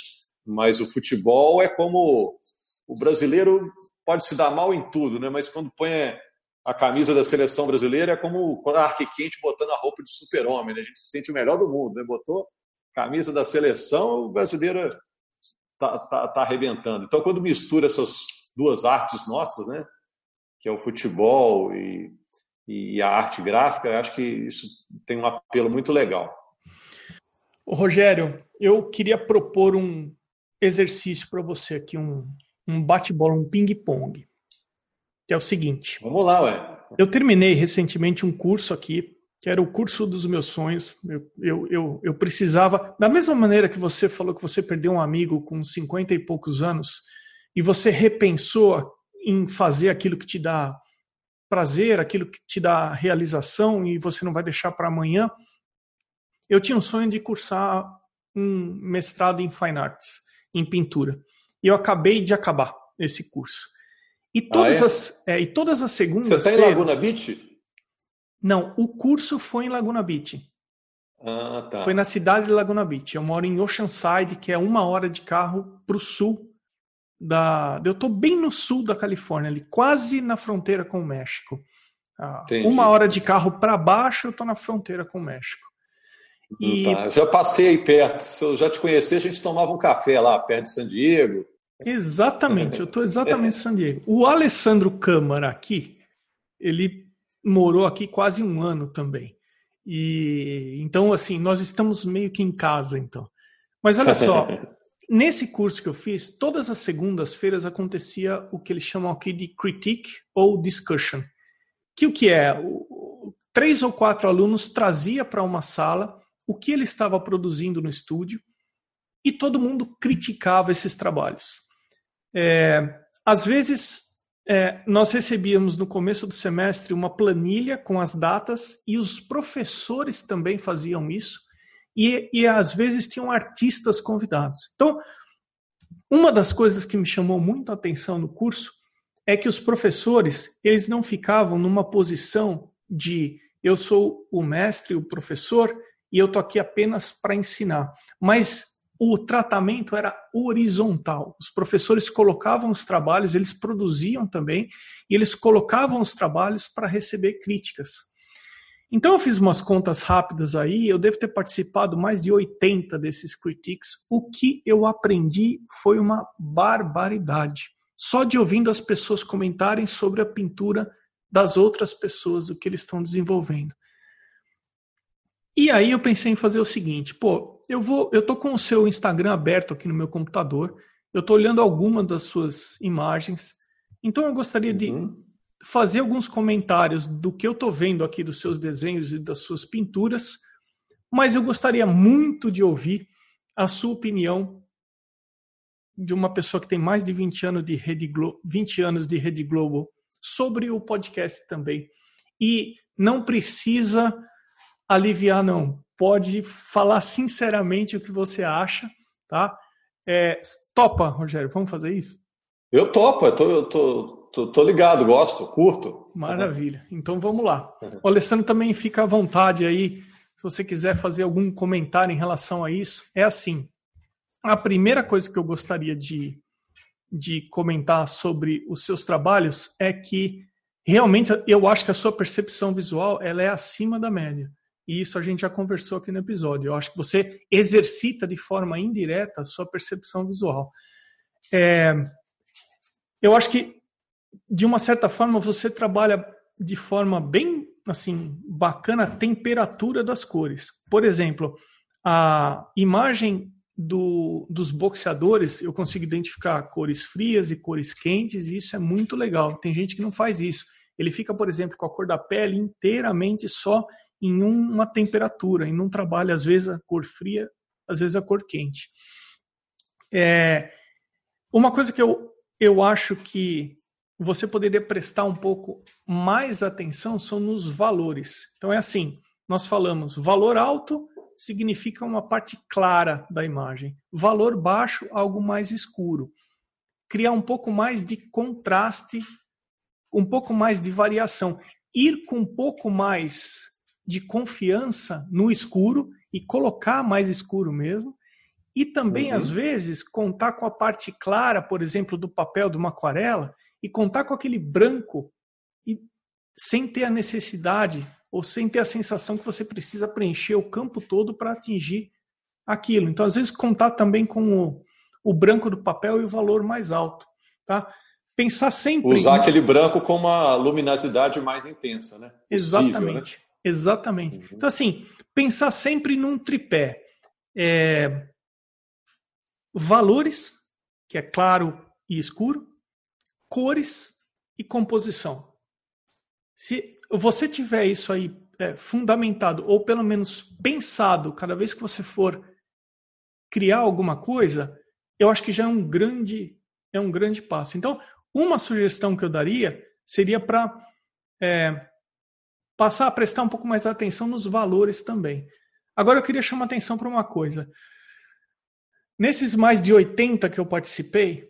Mas o futebol é como o brasileiro pode se dar mal em tudo, né? Mas quando põe a camisa da seleção brasileira é como quando a Arque-Quente botando a roupa de super-homem, né? A gente se sente o melhor do mundo, né? Botou camisa da seleção, o brasileiro tá, tá, tá arrebentando. Então, quando mistura essas duas artes nossas, né? Que é o futebol e e a arte gráfica, eu acho que isso tem um apelo muito legal. Ô, Rogério, eu queria propor um exercício para você aqui, um, um bate-bola, um ping-pong. Que é o seguinte. Vamos lá, ué. Eu terminei recentemente um curso aqui, que era o curso dos meus sonhos. Eu, eu, eu, eu precisava, da mesma maneira que você falou que você perdeu um amigo com 50 e poucos anos, e você repensou em fazer aquilo que te dá prazer, aquilo que te dá realização e você não vai deixar para amanhã. Eu tinha um sonho de cursar um mestrado em Fine Arts, em pintura. E eu acabei de acabar esse curso. E todas, ah, é? as, é, e todas as segundas. Você está em Laguna Beach? Não, o curso foi em Laguna Beach. Ah, tá. Foi na cidade de Laguna Beach. Eu moro em Oceanside, que é uma hora de carro para o sul da. Eu estou bem no sul da Califórnia, ali, quase na fronteira com o México. Ah, uma hora de carro para baixo, eu estou na fronteira com o México. E... Tá. já passei aí perto. Se eu já te conhecer, a gente tomava um café lá perto de San Diego. Exatamente, eu estou exatamente em San Diego. O Alessandro Câmara aqui, ele morou aqui quase um ano também. E então, assim, nós estamos meio que em casa, então. Mas olha só, Nesse curso que eu fiz, todas as segundas-feiras acontecia o que eles chamam aqui de critique ou discussion. Que o que é? Três ou quatro alunos trazia para uma sala o que ele estava produzindo no estúdio e todo mundo criticava esses trabalhos. É, às vezes, é, nós recebíamos no começo do semestre uma planilha com as datas e os professores também faziam isso e, e às vezes tinham artistas convidados. Então, uma das coisas que me chamou muito a atenção no curso é que os professores eles não ficavam numa posição de eu sou o mestre, o professor e eu tô aqui apenas para ensinar, mas o tratamento era horizontal. Os professores colocavam os trabalhos, eles produziam também e eles colocavam os trabalhos para receber críticas. Então eu fiz umas contas rápidas aí, eu devo ter participado mais de 80 desses critiques. O que eu aprendi foi uma barbaridade. Só de ouvindo as pessoas comentarem sobre a pintura das outras pessoas, o que eles estão desenvolvendo. E aí eu pensei em fazer o seguinte, pô, eu vou, eu tô com o seu Instagram aberto aqui no meu computador, eu tô olhando alguma das suas imagens, então eu gostaria de uhum fazer alguns comentários do que eu estou vendo aqui dos seus desenhos e das suas pinturas, mas eu gostaria muito de ouvir a sua opinião de uma pessoa que tem mais de 20 anos de Rede, Glo 20 anos de Rede Globo sobre o podcast também. E não precisa aliviar, não. Pode falar sinceramente o que você acha, tá? É, topa, Rogério, vamos fazer isso? Eu topo, eu tô, eu tô, tô, tô ligado, gosto, curto. Maravilha. Então vamos lá. O Alessandro também fica à vontade aí, se você quiser fazer algum comentário em relação a isso. É assim, a primeira coisa que eu gostaria de, de comentar sobre os seus trabalhos é que realmente eu acho que a sua percepção visual ela é acima da média. E isso a gente já conversou aqui no episódio. Eu acho que você exercita de forma indireta a sua percepção visual. É, eu acho que, de uma certa forma, você trabalha de forma bem assim bacana a temperatura das cores. Por exemplo, a imagem do, dos boxeadores, eu consigo identificar cores frias e cores quentes, e isso é muito legal. Tem gente que não faz isso. Ele fica, por exemplo, com a cor da pele inteiramente só em uma temperatura, e não trabalha, às vezes, a cor fria, às vezes a cor quente. É, uma coisa que eu, eu acho que você poderia prestar um pouco mais atenção são nos valores. Então é assim, nós falamos valor alto significa uma parte clara da imagem, valor baixo algo mais escuro. Criar um pouco mais de contraste, um pouco mais de variação, ir com um pouco mais de confiança no escuro e colocar mais escuro mesmo. E também, uhum. às vezes, contar com a parte clara, por exemplo, do papel de uma aquarela, e contar com aquele branco e sem ter a necessidade ou sem ter a sensação que você precisa preencher o campo todo para atingir aquilo. Então, às vezes, contar também com o, o branco do papel e o valor mais alto. Tá? Pensar sempre. Usar em... aquele branco com uma luminosidade mais intensa, né? Exatamente. né? Exatamente. Uhum. Então, assim, pensar sempre num tripé. É... Valores, que é claro e escuro, cores e composição. Se você tiver isso aí é, fundamentado, ou pelo menos pensado, cada vez que você for criar alguma coisa, eu acho que já é um grande, é um grande passo. Então, uma sugestão que eu daria seria para é, passar a prestar um pouco mais atenção nos valores também. Agora eu queria chamar atenção para uma coisa. Nesses mais de 80 que eu participei,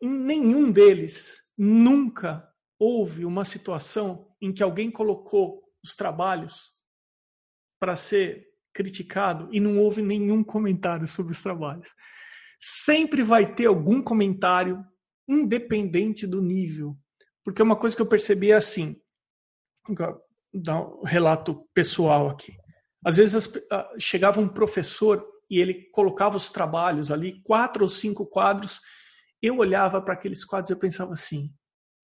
em nenhum deles nunca houve uma situação em que alguém colocou os trabalhos para ser criticado e não houve nenhum comentário sobre os trabalhos. Sempre vai ter algum comentário, independente do nível. Porque uma coisa que eu percebi é assim: dar um relato pessoal aqui. Às vezes as, chegava um professor e ele colocava os trabalhos ali, quatro ou cinco quadros. Eu olhava para aqueles quadros e eu pensava assim: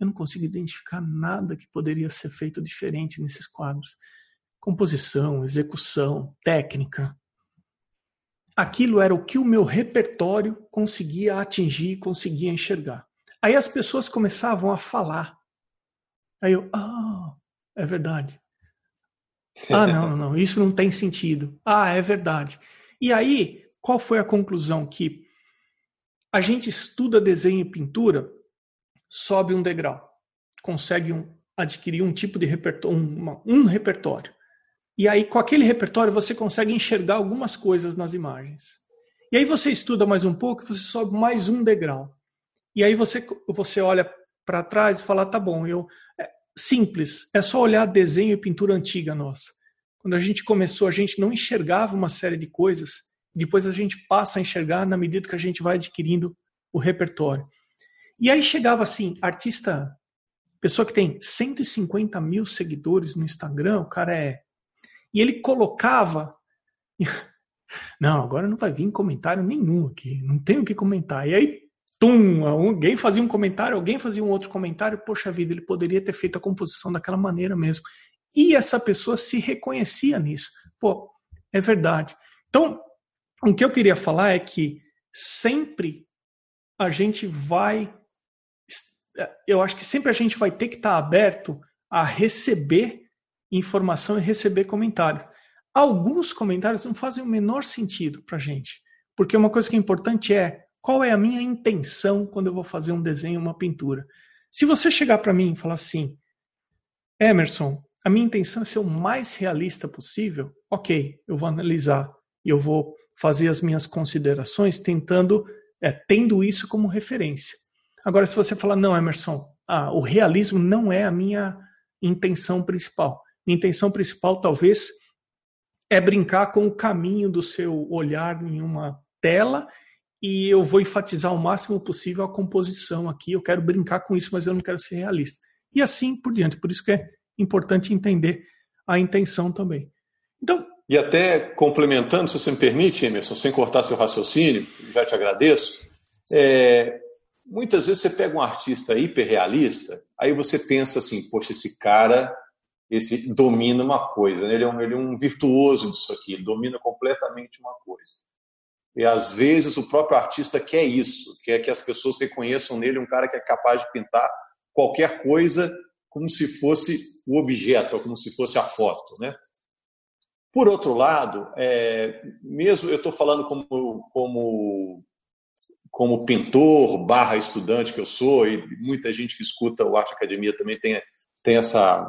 eu não consigo identificar nada que poderia ser feito diferente nesses quadros. Composição, execução, técnica. Aquilo era o que o meu repertório conseguia atingir, conseguia enxergar. Aí as pessoas começavam a falar. Aí eu, ah, é verdade. Ah, não, não, isso não tem sentido. Ah, é verdade. E aí, qual foi a conclusão? Que a gente estuda desenho e pintura, sobe um degrau, consegue um, adquirir um tipo de repertório, um, um repertório. E aí, com aquele repertório, você consegue enxergar algumas coisas nas imagens. E aí você estuda mais um pouco, você sobe mais um degrau. E aí você, você olha para trás e fala, tá bom, eu é, simples, é só olhar desenho e pintura antiga nossa. Quando a gente começou, a gente não enxergava uma série de coisas, depois a gente passa a enxergar na medida que a gente vai adquirindo o repertório. E aí chegava assim, artista, pessoa que tem 150 mil seguidores no Instagram, o cara é. E ele colocava. Não, agora não vai vir comentário nenhum aqui, não tenho o que comentar. E aí tum, alguém fazia um comentário, alguém fazia um outro comentário, poxa vida, ele poderia ter feito a composição daquela maneira mesmo. E essa pessoa se reconhecia nisso. Pô, é verdade. Então, o que eu queria falar é que sempre a gente vai. Eu acho que sempre a gente vai ter que estar aberto a receber informação e receber comentários. Alguns comentários não fazem o menor sentido para gente, porque uma coisa que é importante é qual é a minha intenção quando eu vou fazer um desenho, uma pintura? Se você chegar para mim e falar assim, Emerson, a minha intenção é ser o mais realista possível, ok, eu vou analisar e eu vou fazer as minhas considerações tentando, é, tendo isso como referência. Agora, se você falar, não, Emerson, ah, o realismo não é a minha intenção principal. Minha intenção principal, talvez, é brincar com o caminho do seu olhar em uma tela e eu vou enfatizar o máximo possível a composição aqui. Eu quero brincar com isso, mas eu não quero ser realista. E assim por diante. Por isso que é importante entender a intenção também. Então, e até complementando, se você me permite, Emerson, sem cortar seu raciocínio, já te agradeço. É, muitas vezes você pega um artista hiperrealista, aí você pensa assim, poxa, esse cara esse domina uma coisa, né? ele, é um, ele é um virtuoso disso aqui, ele domina completamente uma coisa. E às vezes o próprio artista quer isso, quer que as pessoas reconheçam nele um cara que é capaz de pintar qualquer coisa como se fosse o objeto, como se fosse a foto, né? Por outro lado, é, mesmo eu estou falando como, como, como pintor barra estudante que eu sou, e muita gente que escuta o Arte Academia também tem, tem essa,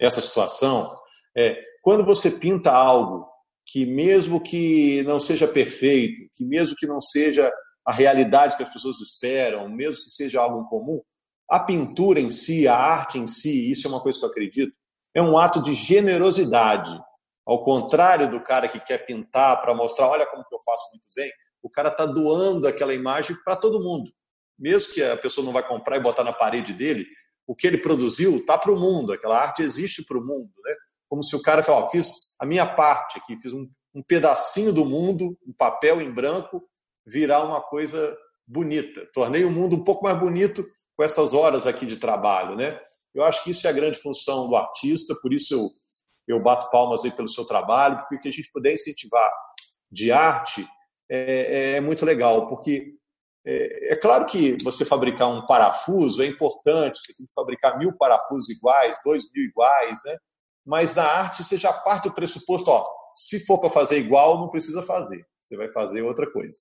essa situação, é, quando você pinta algo que mesmo que não seja perfeito, que mesmo que não seja a realidade que as pessoas esperam, mesmo que seja algo comum, a pintura em si, a arte em si, isso é uma coisa que eu acredito, é um ato de generosidade. Ao contrário do cara que quer pintar para mostrar, olha como que eu faço muito bem, o cara está doando aquela imagem para todo mundo. Mesmo que a pessoa não vai comprar e botar na parede dele, o que ele produziu está para o mundo, aquela arte existe para o mundo. Né? Como se o cara falasse, fiz a minha parte aqui, fiz um, um pedacinho do mundo, um papel em branco, virar uma coisa bonita. Tornei o mundo um pouco mais bonito com essas horas aqui de trabalho, né? Eu acho que isso é a grande função do artista, por isso eu, eu bato palmas aí pelo seu trabalho, porque o que a gente puder incentivar de arte é, é, é muito legal, porque é, é, claro que você fabricar um parafuso é importante, você tem que fabricar mil parafusos iguais, dois mil iguais, né? Mas na arte você já parte do pressuposto, ó, se for para fazer igual, não precisa fazer, você vai fazer outra coisa,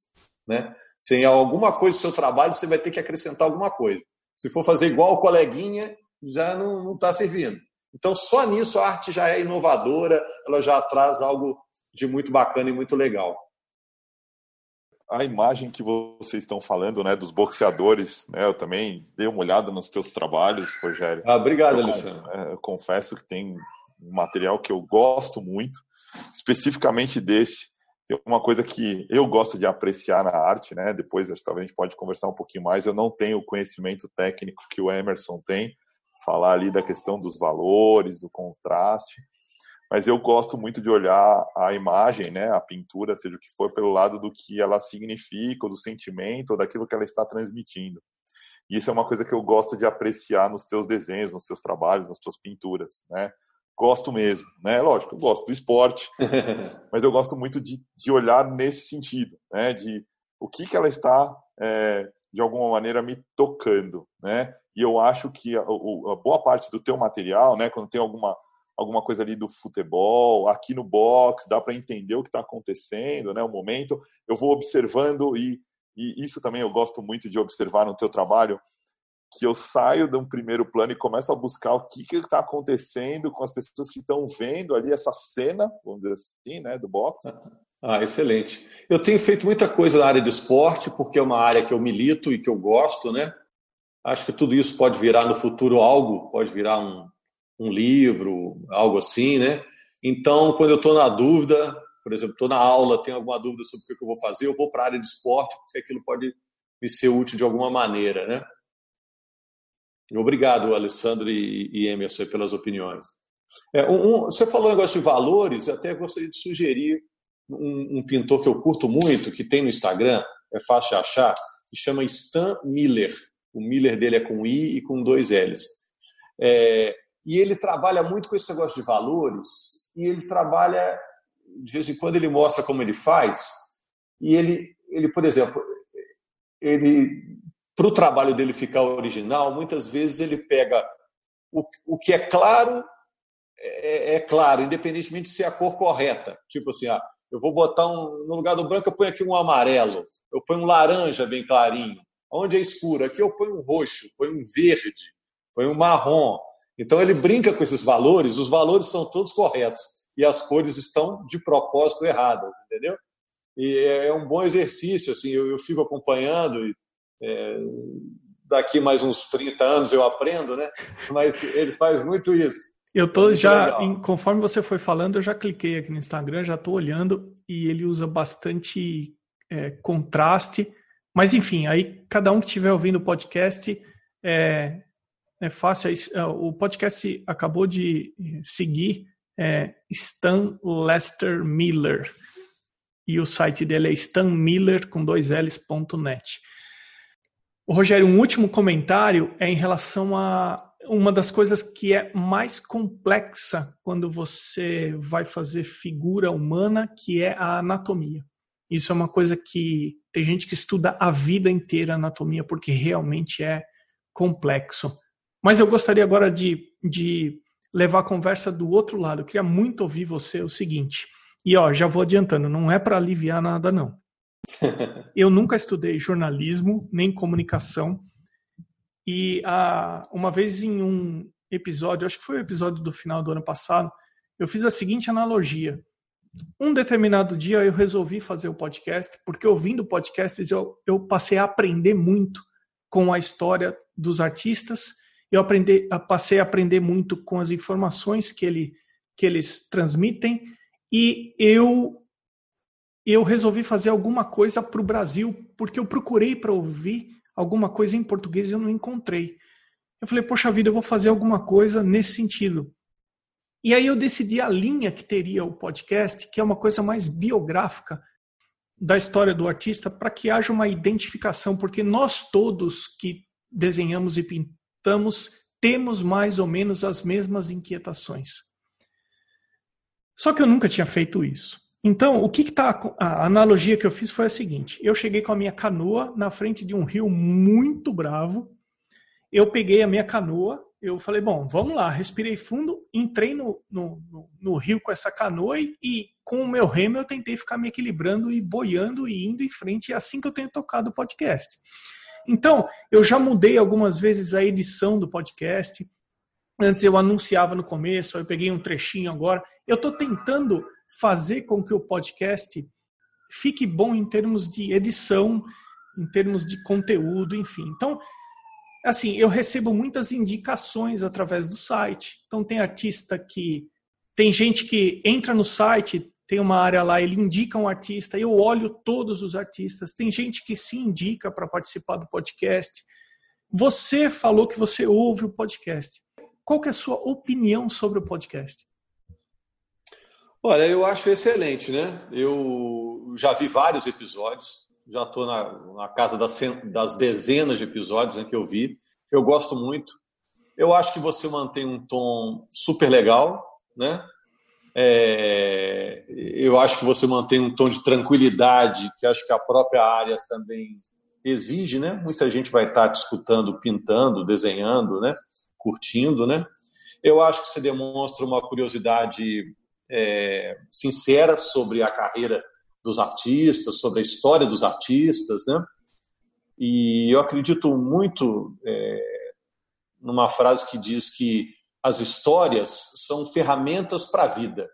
né? Sem alguma coisa do seu trabalho, você vai ter que acrescentar alguma coisa. Se for fazer igual o coleguinha, já não está servindo. Então, só nisso a arte já é inovadora, ela já traz algo de muito bacana e muito legal. A imagem que vocês estão falando, né, dos boxeadores, né, eu também dei uma olhada nos teus trabalhos, Rogério. Ah, obrigado, eu Alessandro. É, eu confesso que tem um material que eu gosto muito, especificamente desse, tem uma coisa que eu gosto de apreciar na arte, né? Depois talvez a gente pode conversar um pouquinho mais. Eu não tenho o conhecimento técnico que o Emerson tem, falar ali da questão dos valores, do contraste, mas eu gosto muito de olhar a imagem, né, a pintura, seja o que for, pelo lado do que ela significa, ou do sentimento, ou daquilo que ela está transmitindo. E isso é uma coisa que eu gosto de apreciar nos teus desenhos, nos teus trabalhos, nas tuas pinturas, né? gosto mesmo, né? Lógico, eu gosto do esporte, mas eu gosto muito de, de olhar nesse sentido, né? De o que que ela está é, de alguma maneira me tocando, né? E eu acho que a, a, boa parte do teu material, né? Quando tem alguma alguma coisa ali do futebol, aqui no box, dá para entender o que está acontecendo, né? O momento, eu vou observando e, e isso também eu gosto muito de observar no teu trabalho que eu saio de um primeiro plano e começo a buscar o que está acontecendo com as pessoas que estão vendo ali essa cena, vamos dizer assim, né, do boxe. Ah, excelente. Eu tenho feito muita coisa na área de esporte, porque é uma área que eu milito e que eu gosto, né? Acho que tudo isso pode virar no futuro algo, pode virar um, um livro, algo assim, né? Então, quando eu estou na dúvida, por exemplo, estou na aula, tenho alguma dúvida sobre o que eu vou fazer, eu vou para a área de esporte, porque aquilo pode me ser útil de alguma maneira, né? Obrigado, Alessandro e, Emerson, pelas opiniões. É, um, você falou um negócio de valores, até gostaria de sugerir um, um, pintor que eu curto muito, que tem no Instagram, é fácil de achar, que chama Stan Miller. O Miller dele é com I e com dois L's. É, e ele trabalha muito com esse negócio de valores, e ele trabalha, de vez em quando ele mostra como ele faz, e ele, ele por exemplo, ele para o trabalho dele ficar original, muitas vezes ele pega o, o que é claro, é, é, claro, independentemente de ser a cor correta. Tipo assim, ah, eu vou botar um, no lugar do branco, eu ponho aqui um amarelo, eu ponho um laranja bem clarinho. Onde é escuro? Aqui eu ponho um roxo, ponho um verde, ponho um marrom. Então ele brinca com esses valores, os valores são todos corretos e as cores estão de propósito erradas, entendeu? E é, é um bom exercício, assim, eu, eu fico acompanhando e é, daqui mais uns 30 anos eu aprendo, né? Mas ele faz muito isso. Eu tô é já, em, conforme você foi falando, eu já cliquei aqui no Instagram, já estou olhando e ele usa bastante é, contraste. Mas enfim, aí cada um que estiver ouvindo o podcast é, é fácil. É, o podcast acabou de seguir é, Stan Lester Miller e o site dele é stanmiller com dois L's.net. Rogério, um último comentário é em relação a uma das coisas que é mais complexa quando você vai fazer figura humana, que é a anatomia. Isso é uma coisa que tem gente que estuda a vida inteira a anatomia, porque realmente é complexo. Mas eu gostaria agora de, de levar a conversa do outro lado. Eu queria muito ouvir você o seguinte. E ó, já vou adiantando, não é para aliviar nada, não. Eu nunca estudei jornalismo nem comunicação e ah, uma vez em um episódio, acho que foi o episódio do final do ano passado, eu fiz a seguinte analogia. Um determinado dia eu resolvi fazer o podcast, porque ouvindo podcasts eu, eu passei a aprender muito com a história dos artistas, eu aprendi, passei a aprender muito com as informações que, ele, que eles transmitem, e eu eu resolvi fazer alguma coisa para o Brasil, porque eu procurei para ouvir alguma coisa em português e eu não encontrei. Eu falei, poxa vida, eu vou fazer alguma coisa nesse sentido. E aí eu decidi a linha que teria o podcast, que é uma coisa mais biográfica da história do artista, para que haja uma identificação, porque nós todos que desenhamos e pintamos temos mais ou menos as mesmas inquietações. Só que eu nunca tinha feito isso. Então, o que está. A analogia que eu fiz foi a seguinte: eu cheguei com a minha canoa na frente de um rio muito bravo. Eu peguei a minha canoa, eu falei, bom, vamos lá, respirei fundo, entrei no, no, no, no rio com essa canoa e, e, com o meu remo eu tentei ficar me equilibrando e boiando e indo em frente. É assim que eu tenho tocado o podcast. Então, eu já mudei algumas vezes a edição do podcast. Antes eu anunciava no começo, eu peguei um trechinho agora. Eu estou tentando fazer com que o podcast fique bom em termos de edição, em termos de conteúdo, enfim. Então, assim, eu recebo muitas indicações através do site. Então, tem artista que. Tem gente que entra no site, tem uma área lá, ele indica um artista, eu olho todos os artistas. Tem gente que se indica para participar do podcast. Você falou que você ouve o podcast. Qual que é a sua opinião sobre o podcast? Olha, eu acho excelente, né? Eu já vi vários episódios, já estou na, na, casa das, das, dezenas de episódios né, que eu vi. Eu gosto muito. Eu acho que você mantém um tom super legal, né? É, eu acho que você mantém um tom de tranquilidade, que acho que a própria área também exige, né? Muita gente vai estar te escutando, pintando, desenhando, né? Curtindo, né? Eu acho que você demonstra uma curiosidade é, sincera sobre a carreira dos artistas, sobre a história dos artistas, né? E eu acredito muito é, numa frase que diz que as histórias são ferramentas para a vida.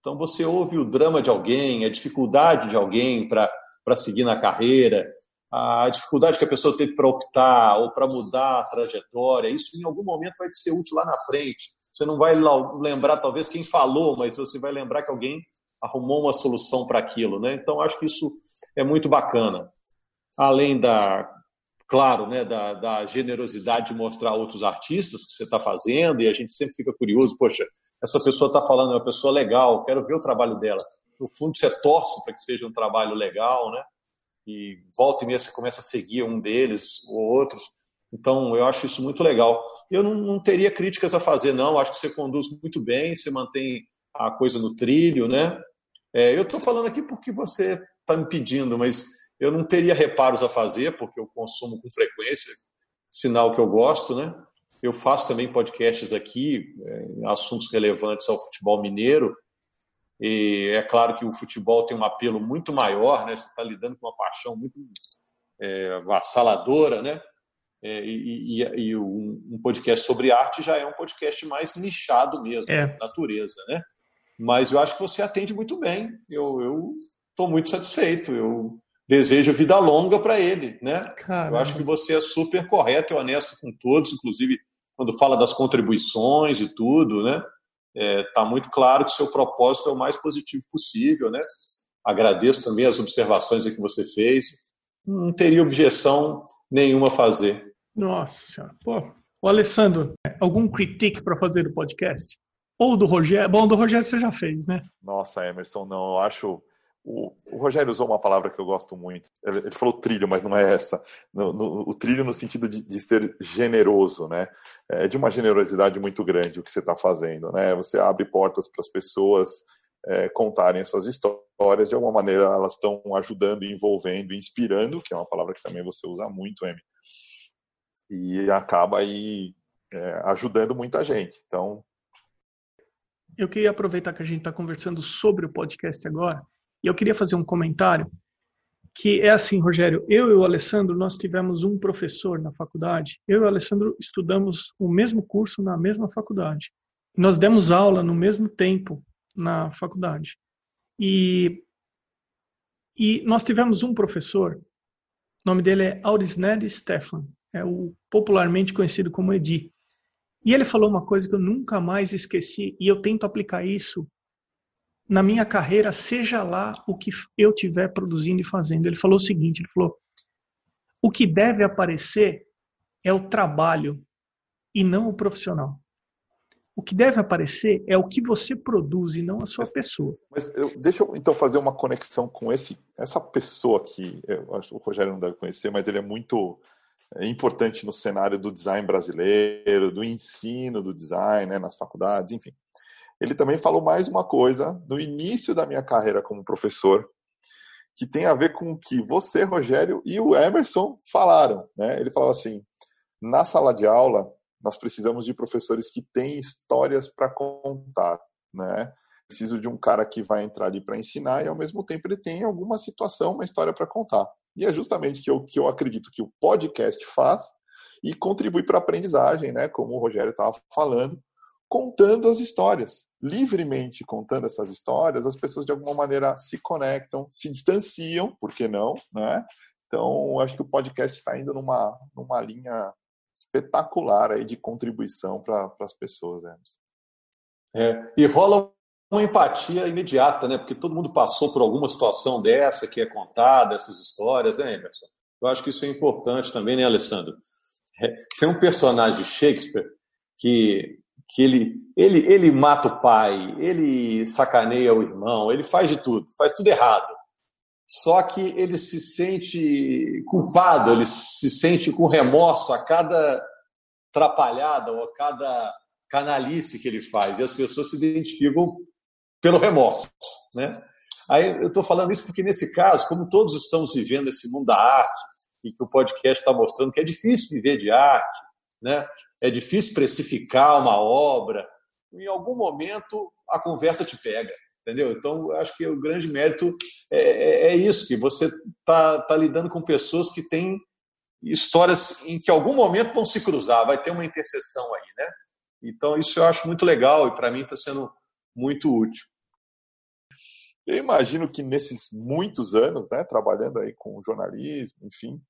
Então você ouve o drama de alguém, a dificuldade de alguém para seguir na carreira, a dificuldade que a pessoa teve para optar ou para mudar a trajetória, isso em algum momento vai te ser útil lá na frente. Você não vai lembrar, talvez, quem falou, mas você vai lembrar que alguém arrumou uma solução para aquilo. Né? Então, acho que isso é muito bacana. Além da, claro, né, da, da generosidade de mostrar outros artistas que você está fazendo, e a gente sempre fica curioso, poxa, essa pessoa está falando, é uma pessoa legal, quero ver o trabalho dela. No fundo, você torce para que seja um trabalho legal, né? E volta e meia você começa a seguir um deles ou outros. Então, eu acho isso muito legal eu não, não, teria críticas a fazer, não. Acho que você conduz muito bem, você mantém a coisa no trilho, né? É, eu estou falando aqui porque você está me pedindo, mas eu não teria reparos a fazer, porque eu consumo com frequência, sinal que eu gosto, né? Eu faço também podcasts aqui, é, assuntos relevantes ao futebol mineiro, e é claro que o futebol tem um apelo muito maior, né? Você está lidando com uma paixão muito é, avassaladora, né? É, e, e, e um, um, podcast sobre arte já é um podcast mais nichado mesmo, é. natureza, né? Mas eu acho que você atende muito bem. Eu estou muito satisfeito. Eu desejo vida longa para ele, né? Caramba. Eu acho que você é super correto e honesto com todos, inclusive quando fala das contribuições e tudo, né? Está é, muito claro que o seu propósito é o mais positivo possível, né? Agradeço também as observações que você fez. Não teria objeção nenhuma a fazer. Nossa senhora. Pô, o Alessandro, algum critique para fazer do podcast? Ou do Rogério? Bom, do Rogério você já fez, né? Nossa, Emerson, não. Eu acho. O, o Rogério usou uma palavra que eu gosto muito. Ele, falou trilho, mas não é essa. No, no, o trilho no sentido de, de, ser generoso, né? É de uma generosidade muito grande o que você está fazendo, né? Você abre portas para as pessoas é, contarem essas histórias. De alguma maneira, elas estão ajudando, envolvendo, inspirando, que é uma palavra que também você usa muito, Emi e acaba aí é, ajudando muita gente. Então. Eu queria aproveitar que a gente está conversando sobre o podcast agora e eu queria fazer um comentário que é assim, Rogério, eu e o Alessandro, nós tivemos um professor na faculdade, eu e o Alessandro estudamos o mesmo curso na mesma faculdade. Nós demos aula no mesmo tempo na faculdade. E, e nós tivemos um professor, o nome dele é Aurisned Stefan é o popularmente conhecido como Edi. E ele falou uma coisa que eu nunca mais esqueci e eu tento aplicar isso na minha carreira, seja lá o que eu estiver produzindo e fazendo. Ele falou o seguinte, ele falou: "O que deve aparecer é o trabalho e não o profissional. O que deve aparecer é o que você produz e não a sua pessoa. Mas eu, deixa eu então fazer uma conexão com esse essa pessoa que eu acho o Rogério não deve conhecer, mas ele é muito importante no cenário do design brasileiro, do ensino do design, né, nas faculdades, enfim. Ele também falou mais uma coisa no início da minha carreira como professor, que tem a ver com o que você, Rogério, e o Emerson falaram. Né? Ele falou assim: na sala de aula, nós precisamos de professores que têm histórias para contar. Né? Preciso de um cara que vai entrar ali para ensinar e, ao mesmo tempo, ele tem alguma situação, uma história para contar. E é justamente que eu, que eu acredito que o podcast faz e contribui para a aprendizagem, né? Como o Rogério estava falando, contando as histórias. Livremente contando essas histórias, as pessoas de alguma maneira se conectam, se distanciam, por que não, né? Então, acho que o podcast está indo numa, numa linha espetacular aí de contribuição para as pessoas. Né? É, e rola uma empatia imediata, né? Porque todo mundo passou por alguma situação dessa que é contada, essas histórias, né, Emerson? Eu acho que isso é importante também, né, Alessandro? É, tem um personagem de Shakespeare que, que ele, ele, ele mata o pai, ele sacaneia o irmão, ele faz de tudo, faz tudo errado. Só que ele se sente culpado, ele se sente com remorso a cada atrapalhada ou a cada canalice que ele faz. E as pessoas se identificam pelo remorso. Né? Aí eu estou falando isso porque, nesse caso, como todos estamos vivendo esse mundo da arte, e que o podcast está mostrando que é difícil viver de arte, né? é difícil precificar uma obra, em algum momento a conversa te pega. Entendeu? Então, acho que o grande mérito é, é, é isso, que você está tá lidando com pessoas que têm histórias em que em algum momento vão se cruzar, vai ter uma interseção aí, né? Então, isso eu acho muito legal e para mim está sendo muito útil. Eu imagino que nesses muitos anos, né, trabalhando aí com jornalismo, enfim,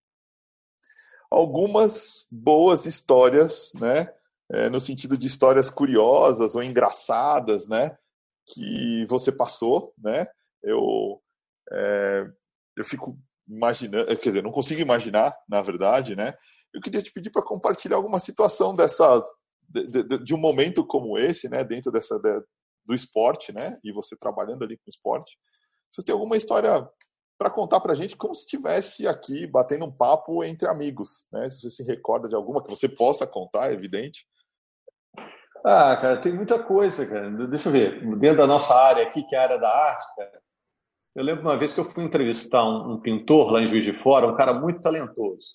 algumas boas histórias, né, é, no sentido de histórias curiosas ou engraçadas, né, que você passou, né, eu é, eu fico imaginando, quer dizer, não consigo imaginar, na verdade, né, eu queria te pedir para compartilhar alguma situação dessa de, de, de, um momento como esse, né, dentro dessa do esporte, né? E você trabalhando ali com esporte. Você tem alguma história para contar para a gente como se estivesse aqui batendo um papo entre amigos, né? Se você se recorda de alguma que você possa contar, é evidente. Ah, cara, tem muita coisa, cara. Deixa eu ver. Dentro da nossa área aqui, que é a área da arte, cara. Eu lembro uma vez que eu fui entrevistar um, um pintor lá em Juiz de Fora, um cara muito talentoso.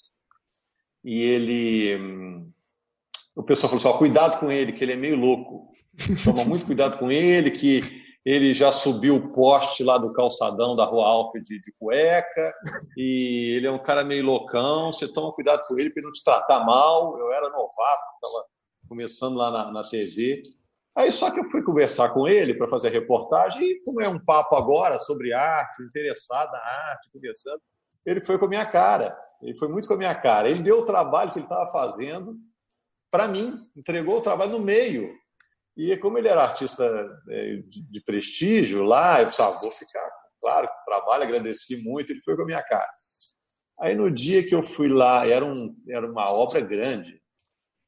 E ele. Hum, o pessoal falou assim: cuidado com ele, que ele é meio louco. Toma muito cuidado com ele, que ele já subiu o poste lá do calçadão da Rua Alfa de, de, cueca, e ele é um cara meio loucão, você toma cuidado com ele para ele não te tratar mal. Eu era novato, estava começando lá na, na TV. Aí só que eu fui conversar com ele para fazer a reportagem, e como é um papo agora sobre arte, interessado na arte, conversando, ele foi com a minha cara. Ele foi muito com a minha cara. Ele deu o trabalho que ele estava fazendo para mim, entregou o trabalho no meio. E como ele era artista é, de prestígio lá, eu pensava, ah, vou ficar, claro, trabalho, agradeci muito, ele foi com a minha cara. Aí no dia que eu fui lá, era, um, era uma obra grande,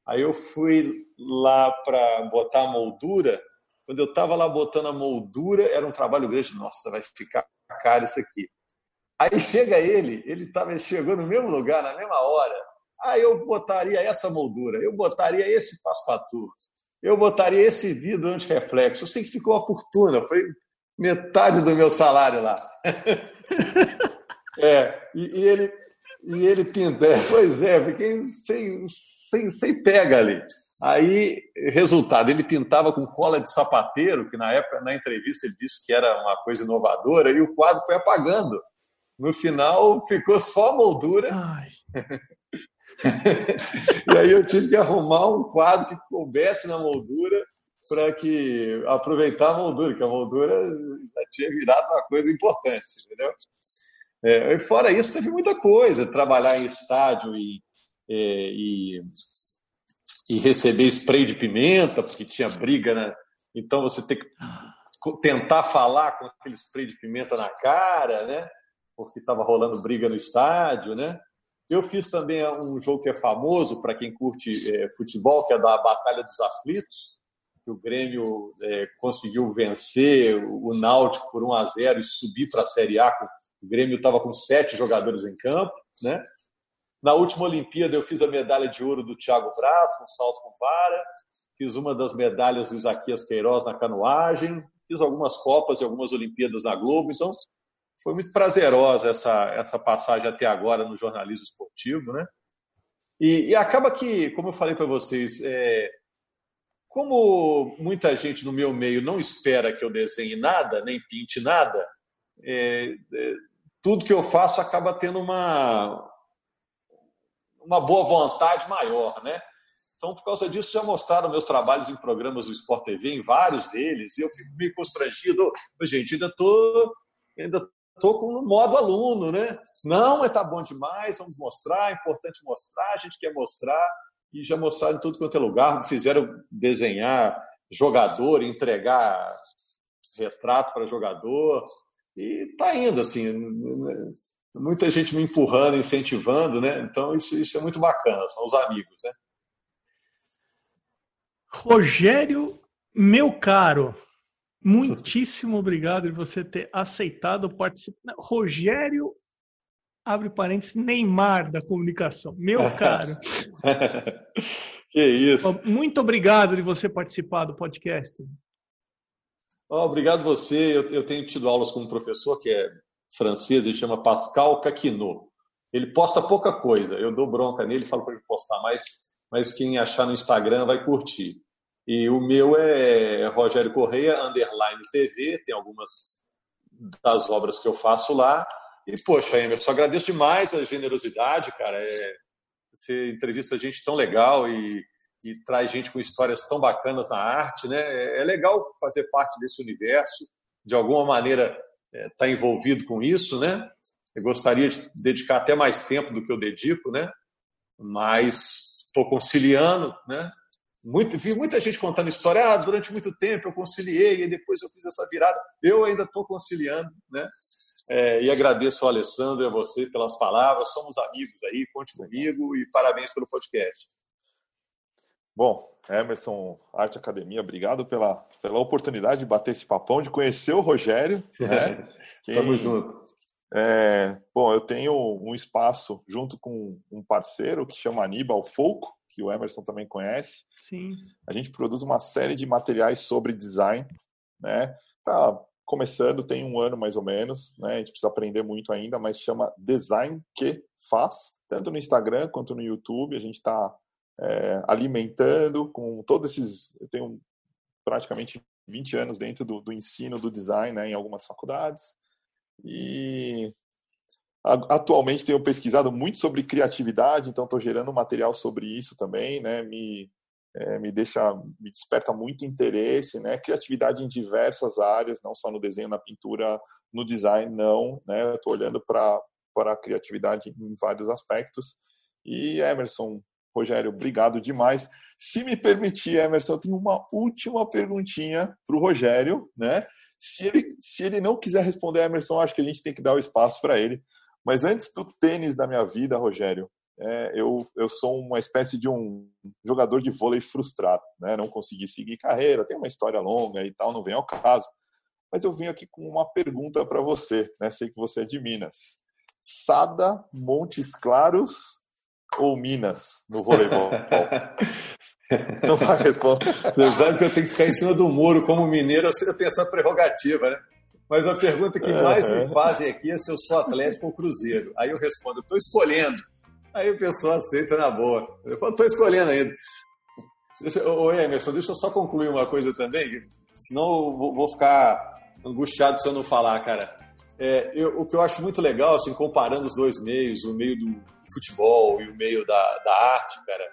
aí eu fui lá para botar a moldura, quando eu estava lá botando a moldura, era um trabalho grande, nossa, vai ficar caro isso aqui. Aí chega ele, ele tava, chegou no mesmo lugar, na mesma hora, aí eu botaria essa moldura, eu botaria esse paspatu, eu botaria esse vidro anti-reflexo. Eu sei que ficou uma fortuna, foi metade do meu salário lá. é, e, e, ele, e ele pinta. É, pois é, fiquei sem, sem, sem pega ali. Aí, resultado, ele pintava com cola de sapateiro, que na época, na entrevista, ele disse que era uma coisa inovadora, e o quadro foi apagando. No final, ficou só a moldura. e aí eu tive que arrumar um quadro que coubesse na moldura para que aproveitar a moldura, que a moldura já tinha virado uma coisa importante, entendeu? É, e fora isso, teve muita coisa, trabalhar em estádio e, é, e, e, receber spray de pimenta, porque tinha briga, né? Então você tem que tentar falar com aquele spray de pimenta na cara, né? Porque estava rolando briga no estádio, né? Eu fiz também um jogo que é famoso para quem curte é, futebol, que é da Batalha dos Aflitos, que o Grêmio é, conseguiu vencer o Náutico por 1 a 0 e subir para a Série A. O Grêmio estava com sete jogadores em campo, né? Na última Olimpíada eu fiz a medalha de ouro do Thiago Braz com salto com vara, fiz uma das medalhas do Isaquias Queiroz na canoagem, fiz algumas copas e algumas Olimpíadas na Globo, então foi muito prazerosa essa, essa passagem até agora no jornalismo esportivo, né? E, e acaba que, como eu falei para vocês, é, como muita gente no meu meio não espera que eu desenhe nada, nem pinte nada, é, é, tudo que eu faço acaba tendo uma, uma boa vontade maior, né? Então, por causa disso, já mostraram meus trabalhos em programas do Sport TV, em vários deles, e eu fico meio constrangido. Gente, ainda estou ainda estou com o modo aluno, né? Não, mas tá bom demais, vamos mostrar, é importante mostrar, a gente quer mostrar, e já mostraram em tudo quanto é lugar, fizeram desenhar jogador, entregar retrato para jogador, e tá indo, assim, muita gente me empurrando, incentivando, né? Então isso, isso é muito bacana, são os amigos, né? Rogério, meu caro, Muitíssimo obrigado por você ter aceitado participar. Rogério, abre parênteses, Neymar da comunicação. Meu caro. que isso. Muito obrigado de você participar do podcast. Oh, obrigado você. Eu, eu, tenho tido aulas com um professor que é francês, ele chama Pascal Caquinot. Ele posta pouca coisa. Eu dou bronca nele, falo para ele postar mais, mas quem achar no Instagram vai curtir. E o meu é Rogério Correia, underline TV, tem algumas das obras que eu faço lá. E, poxa, Emerson, agradeço demais a generosidade, cara. É, você entrevista gente tão legal e, e traz gente com histórias tão bacanas na arte, né? É, é legal fazer parte desse universo, de alguma maneira estar é, tá envolvido com isso, né? Eu gostaria de dedicar até mais tempo do que eu dedico, né? Mas estou conciliando, né? Muito, vi muita gente contando história. Ah, durante muito tempo eu conciliei e depois eu fiz essa virada. Eu ainda estou conciliando, né? É, e agradeço ao Alessandro e a você pelas palavras. Somos amigos aí, conte comigo e parabéns pelo podcast. Bom, Emerson Arte Academia, obrigado pela, pela oportunidade de bater esse papão, de conhecer o Rogério. Né? Quem, Tamo junto. É, bom, eu tenho um espaço junto com um parceiro que chama Aníbal Folco, que o Emerson também conhece. Sim. A gente produz uma série de materiais sobre design, né? Tá começando, tem um ano mais ou menos, né? A gente precisa aprender muito ainda, mas chama Design que faz, tanto no Instagram quanto no YouTube. A gente está é, alimentando com todos esses. Eu tenho praticamente 20 anos dentro do, do ensino do design né, em algumas faculdades. E atualmente tenho pesquisado muito sobre criatividade, então estou gerando material sobre isso também, né? Me, é, me deixa, me desperta muito interesse, né? Criatividade em diversas áreas, não só no desenho, na pintura, no design, não, né? Estou olhando para para a criatividade em vários aspectos. E Emerson, Rogério, obrigado demais. Se me permitir, Emerson, eu tenho uma última perguntinha para o Rogério, né? Se ele, se ele não quiser responder, Emerson, acho que a gente tem que dar o espaço para ele. Mas antes do tênis da minha vida, Rogério, é, eu, eu sou uma espécie de um jogador de vôlei frustrado, né? Não consegui seguir carreira, tem uma história longa e tal, não vem ao caso. Mas eu vim aqui com uma pergunta para você, né? Sei que você é de Minas. Sada, Montes Claros ou Minas no voleibol? não vai responder. Você sabe que eu tenho que ficar em cima do muro como mineiro, eu tenho essa prerrogativa, né? Mas a pergunta que mais me fazem aqui é se eu sou Atlético ou Cruzeiro. Aí eu respondo, estou escolhendo. Aí o pessoal aceita na boa. Eu falo, estou escolhendo ainda. Deixa, ô Emerson, deixa eu só concluir uma coisa também, senão eu vou, vou ficar angustiado se eu não falar, cara. É, eu, o que eu acho muito legal, assim, comparando os dois meios, o meio do futebol e o meio da, da arte, cara,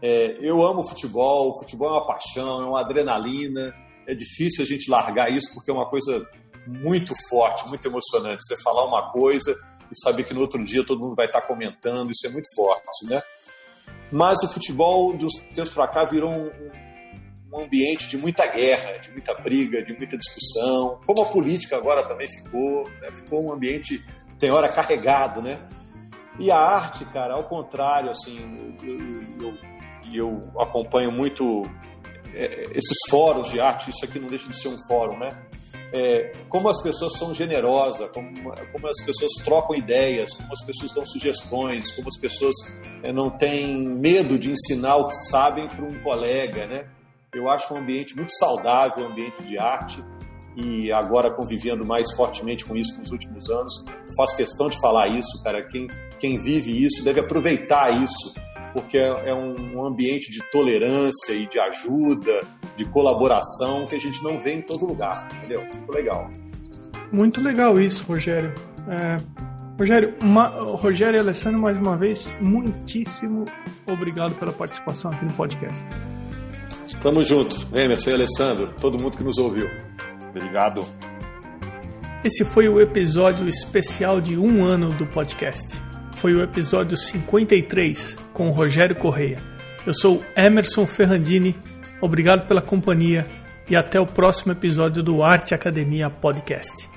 é, eu amo futebol, o futebol é uma paixão, é uma adrenalina, é difícil a gente largar isso porque é uma coisa muito forte, muito emocionante. Você falar uma coisa e saber que no outro dia todo mundo vai estar comentando, isso é muito forte, né? Mas o futebol, dos tempos para cá, virou um, um ambiente de muita guerra, de muita briga, de muita discussão, como a política agora também ficou, né? ficou um ambiente, tem hora, carregado, né? E a arte, cara, ao contrário, assim, eu, eu, eu acompanho muito é, esses fóruns de arte, isso aqui não deixa de ser um fórum, né? É, como as pessoas são generosas, como, como, as pessoas trocam ideias, como as pessoas dão sugestões, como as pessoas é, não têm medo de ensinar o que sabem para um colega, né? Eu acho um ambiente muito saudável, um ambiente de arte, e agora convivendo mais fortemente com isso nos últimos anos, faço questão de falar isso, cara. Quem, quem vive isso deve aproveitar isso, porque é, é um ambiente de tolerância e de ajuda, de colaboração que a gente não vê em todo lugar, entendeu? Muito legal. Muito legal isso, Rogério. É, Rogério, uma, Rogério e Alessandro, mais uma vez, muitíssimo obrigado pela participação aqui no podcast. Tamo junto, Emerson e Alessandro, todo mundo que nos ouviu. Obrigado. Esse foi o episódio especial de um ano do podcast. Foi o episódio 53 com o Rogério Correia. Eu sou Emerson Ferrandini, obrigado pela companhia e até o próximo episódio do Arte Academia Podcast.